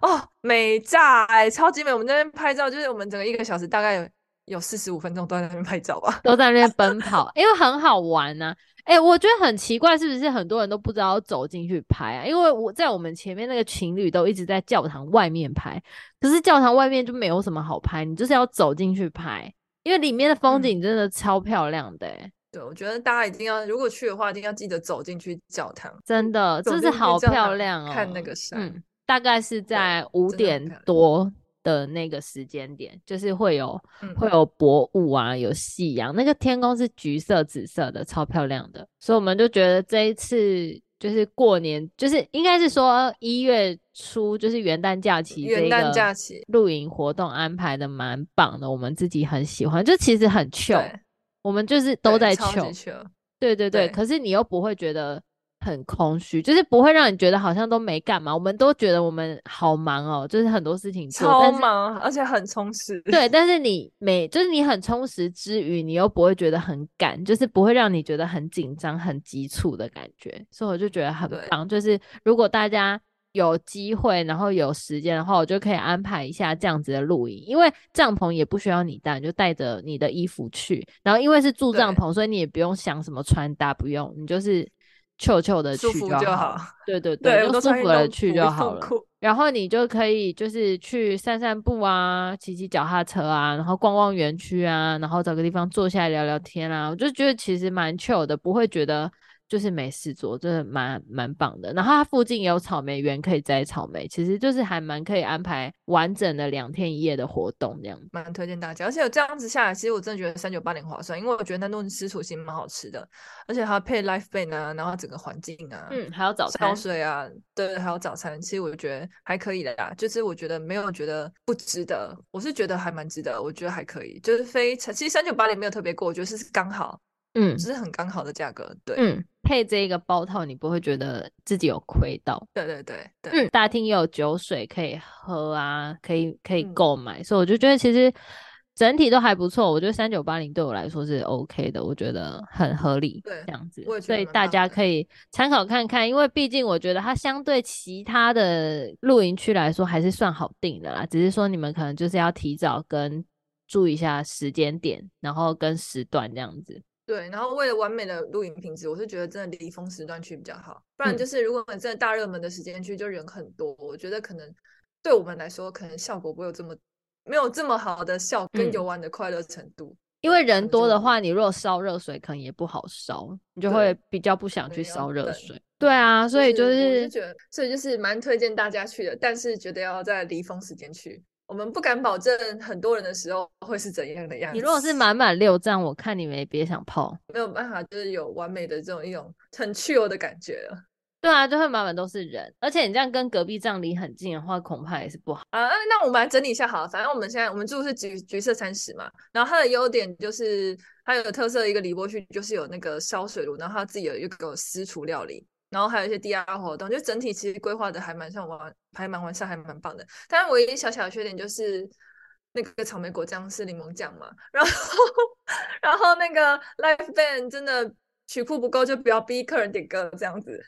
哦，美炸哎、欸，超级美！我们在那边拍照，就是我们整个一个小时大概有有四十五分钟都在那边拍照吧，都在那边奔跑，因为很好玩呐、啊。哎、欸，我觉得很奇怪，是不是很多人都不知道走进去拍啊？因为我在我们前面那个情侣都一直在教堂外面拍，可是教堂外面就没有什么好拍，你就是要走进去拍，因为里面的风景真的超漂亮的、欸。哎、嗯。对，我觉得大家一定要，如果去的话，一定要记得走进去教堂。真的，这是好漂亮哦！看那个山，嗯，大概是在五点多的那个时间点，就是会有、嗯、会有薄雾啊，有夕阳，那个天空是橘色、紫色的，超漂亮的。所以我们就觉得这一次就是过年，就是应该是说一月初，就是元旦假期，元旦假期露营活动安排的蛮棒的，我们自己很喜欢，就其实很 chill。我们就是都在求，对对对，对，可是你又不会觉得很空虚，就是不会让你觉得好像都没干嘛。我们都觉得我们好忙哦，就是很多事情做，超忙，而且很充实。对，但是你每就是你很充实之余，你又不会觉得很赶，就是不会让你觉得很紧张、很急促的感觉。所以我就觉得很棒，就是如果大家。有机会，然后有时间的话，我就可以安排一下这样子的露营，因为帐篷也不需要你带，你就带着你的衣服去。然后因为是住帐篷，所以你也不用想什么穿搭，不用，你就是臭臭的去就好。对对对，对就舒服的去就好了。然后你就可以就是去散散步啊，骑骑脚踏车啊，然后逛逛园区啊，然后找个地方坐下来聊聊天啊。我就觉得其实蛮 chill 的，不会觉得。就是没事做，真的蛮蛮棒的。然后它附近也有草莓园可以摘草莓，其实就是还蛮可以安排完整的两天一夜的活动这样。蛮推荐大家，而且有这样子下来，其实我真的觉得三九八零划算，因为我觉得那顿吃土星蛮好吃的，而且还配 life band 啊，然后整个环境啊，嗯，还有早餐、烧水啊，对，还有早餐，其实我觉得还可以的啦。就是我觉得没有觉得不值得，我是觉得还蛮值得，我觉得还可以，就是非常，其实三九八零没有特别过，我觉得是刚好。嗯，只是很刚好的价格，对，嗯，配这一个包套，你不会觉得自己有亏到，对对对对，嗯，大厅也有酒水可以喝啊，可以可以购买，嗯，所以我就觉得其实整体都还不错，我觉得三九八零对我来说是 OK 的，我觉得很合理，对，这样子，所以大家可以参考看看，因为毕竟我觉得它相对其他的露营区来说还是算好定的啦，只是说你们可能就是要提早跟注意一下时间点，然后跟时段这样子。对，然后为了完美的录影品质，我是觉得真的离峰时段去比较好，不然就是如果真的大热门的时间去，就人很多，我觉得可能对我们来说，可能效果不会有这么没有这么好的效跟游玩的快乐程度。嗯，因为人多的话，你如果烧热水，可能也不好烧，你就会比较不想去烧热水。对，对啊，所以就是，就是，我是觉得，所以就是蛮推荐大家去的，但是觉得要在离峰时间去。我们不敢保证很多人的时候会是怎样的样子。你如果是满满六站，我看你们也别想泡，没有办法，就是有完美的这种一种很 chill 的感觉了。对啊，就会满满都是人，而且你这样跟隔壁帐离很近的话，恐怕也是不好啊。那我们来整理一下好了，反正我们现在我们住的是橘橘色餐食嘛，然后它的优点就是它有特色的一个李波区，就是有那个烧水炉，然后它自己有一个私厨料理。然后还有一些 DI 活动，就整体其实规划的还蛮像完，还蛮完善，还蛮棒的。但是唯一小小的缺点就是，那个草莓果酱是柠檬酱嘛，然后然后那个 live band 真的曲库不够就不要逼客人点歌这样子，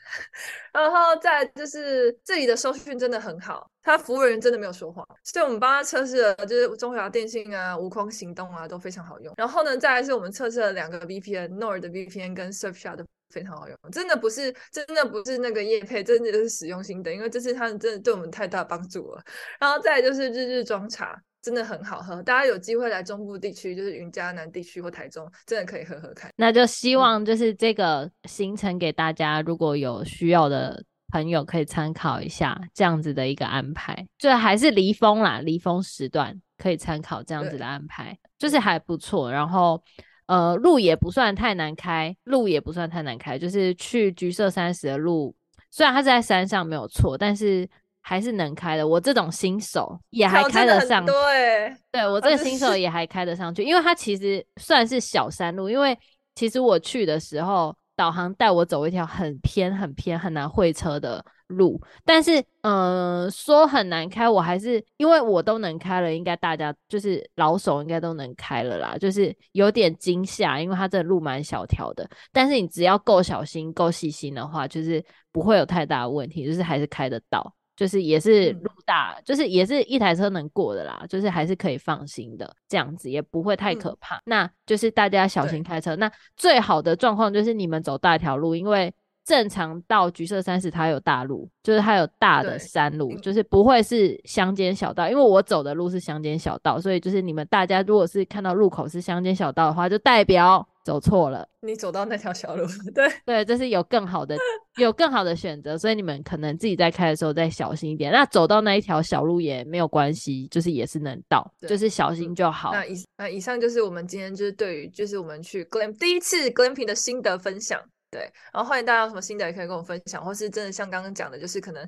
然后再就是这里的收讯真的很好，他服务人员真的没有说谎，所以我们帮他测试了，就是中华电信啊、无框行动啊都非常好用。然后呢，再来是我们测试了两个 VPN，Nord 的 VPN 跟 Surfshark 的。非常好用，真的不是，真的不是那个叶配，真的是实用心得，因为这次他们真的对我们太大帮助了。然后再来就是日日装茶，真的很好喝，大家有机会来中部地区，就是云嘉南地区或台中，真的可以喝喝看。那就希望就是这个行程给大家，如果有需要的朋友可以参考一下这样子的一个安排，就还是离峰啦，离峰时段可以参考这样子的安排，就是还不错。然后。呃，路也不算太难开，路也不算太难开，就是去橘色三十的路，虽然它是在山上没有错，但是还是能开的。我这种新手也还开得上，对，对我这个新手也还开得上去，因为它其实算是小山路，因为其实我去的时候，导航带我走一条很偏、很偏、很难会车的。路，但是，嗯、呃，说很难开，我还是因为我都能开了，应该大家就是老手应该都能开了啦，就是有点惊吓，因为它这路蛮小条的，但是你只要够小心、够细心的话，就是不会有太大的问题，就是还是开得到，就是也是路大，嗯、就是也是一台车能过的啦，就是还是可以放心的，这样子也不会太可怕。嗯、那就是大家小心开车。那最好的状况就是你们走大条路，因为。正常到橘色三十，它有大路，就是它有大的山路，就是不会是乡间小道。因为我走的路是乡间小道，所以就是你们大家如果是看到路口是乡间小道的话，就代表走错了。你走到那条小路，对对，这是有更好的 有更好的选择，所以你们可能自己在开的时候再小心一点。那走到那一条小路也没有关系，就是也是能到，就是小心就好。那以那以上就是我们今天就是对于就是我们去 glam 第一次 glamping 的心得分享。对，然后欢迎大家有什么心得也可以跟我分享，或是真的像刚刚讲的，就是可能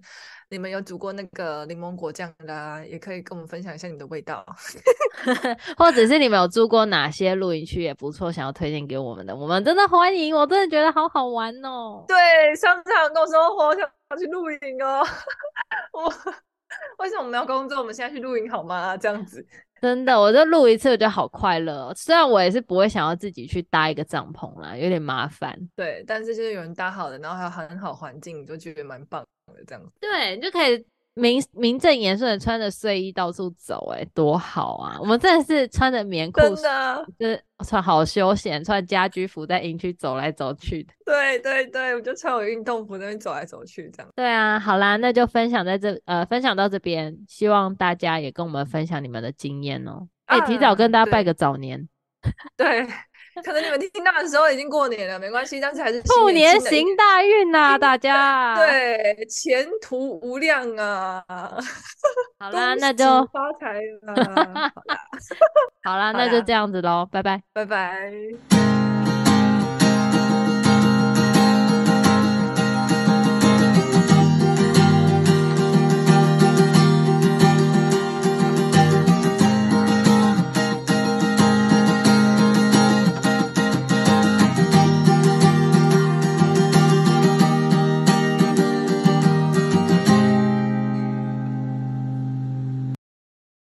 你们有煮过那个柠檬果酱的，啊，也可以跟我们分享一下你的味道，或者是你们有住过哪些露营区也不错，想要推荐给我们的，我们真的欢迎，我真的觉得好好玩哦。对，上次还跟我说我想要去露营哦，我为什么我们要工作？我们现在去露营好吗？这样子。真的，我就录一次，我觉得好快乐哦。虽然我也是不会想要自己去搭一个帐篷啦，有点麻烦。对，但是就是有人搭好了，然后还有很好环境，就觉得蛮棒的这样子。对，你就可以。名名正言顺的穿着睡衣到处走，哎，多好啊！我们真的是穿着棉裤，真的，就是穿好休闲，穿家居服在营区走来走去的。对对对，我就穿我运动服在那边走来走去，这样。对啊，好啦，那就分享在这，呃，分享到这边，希望大家也跟我们分享你们的经验哦。哎、啊，提早跟大家拜个早年。对。对 可能你们听到的时候已经过年了，没关系，但是还是兔年行大运呐，大 家对，前途无量啊！好啦，那就发财了。好啦，那就这样子喽，拜拜，拜拜。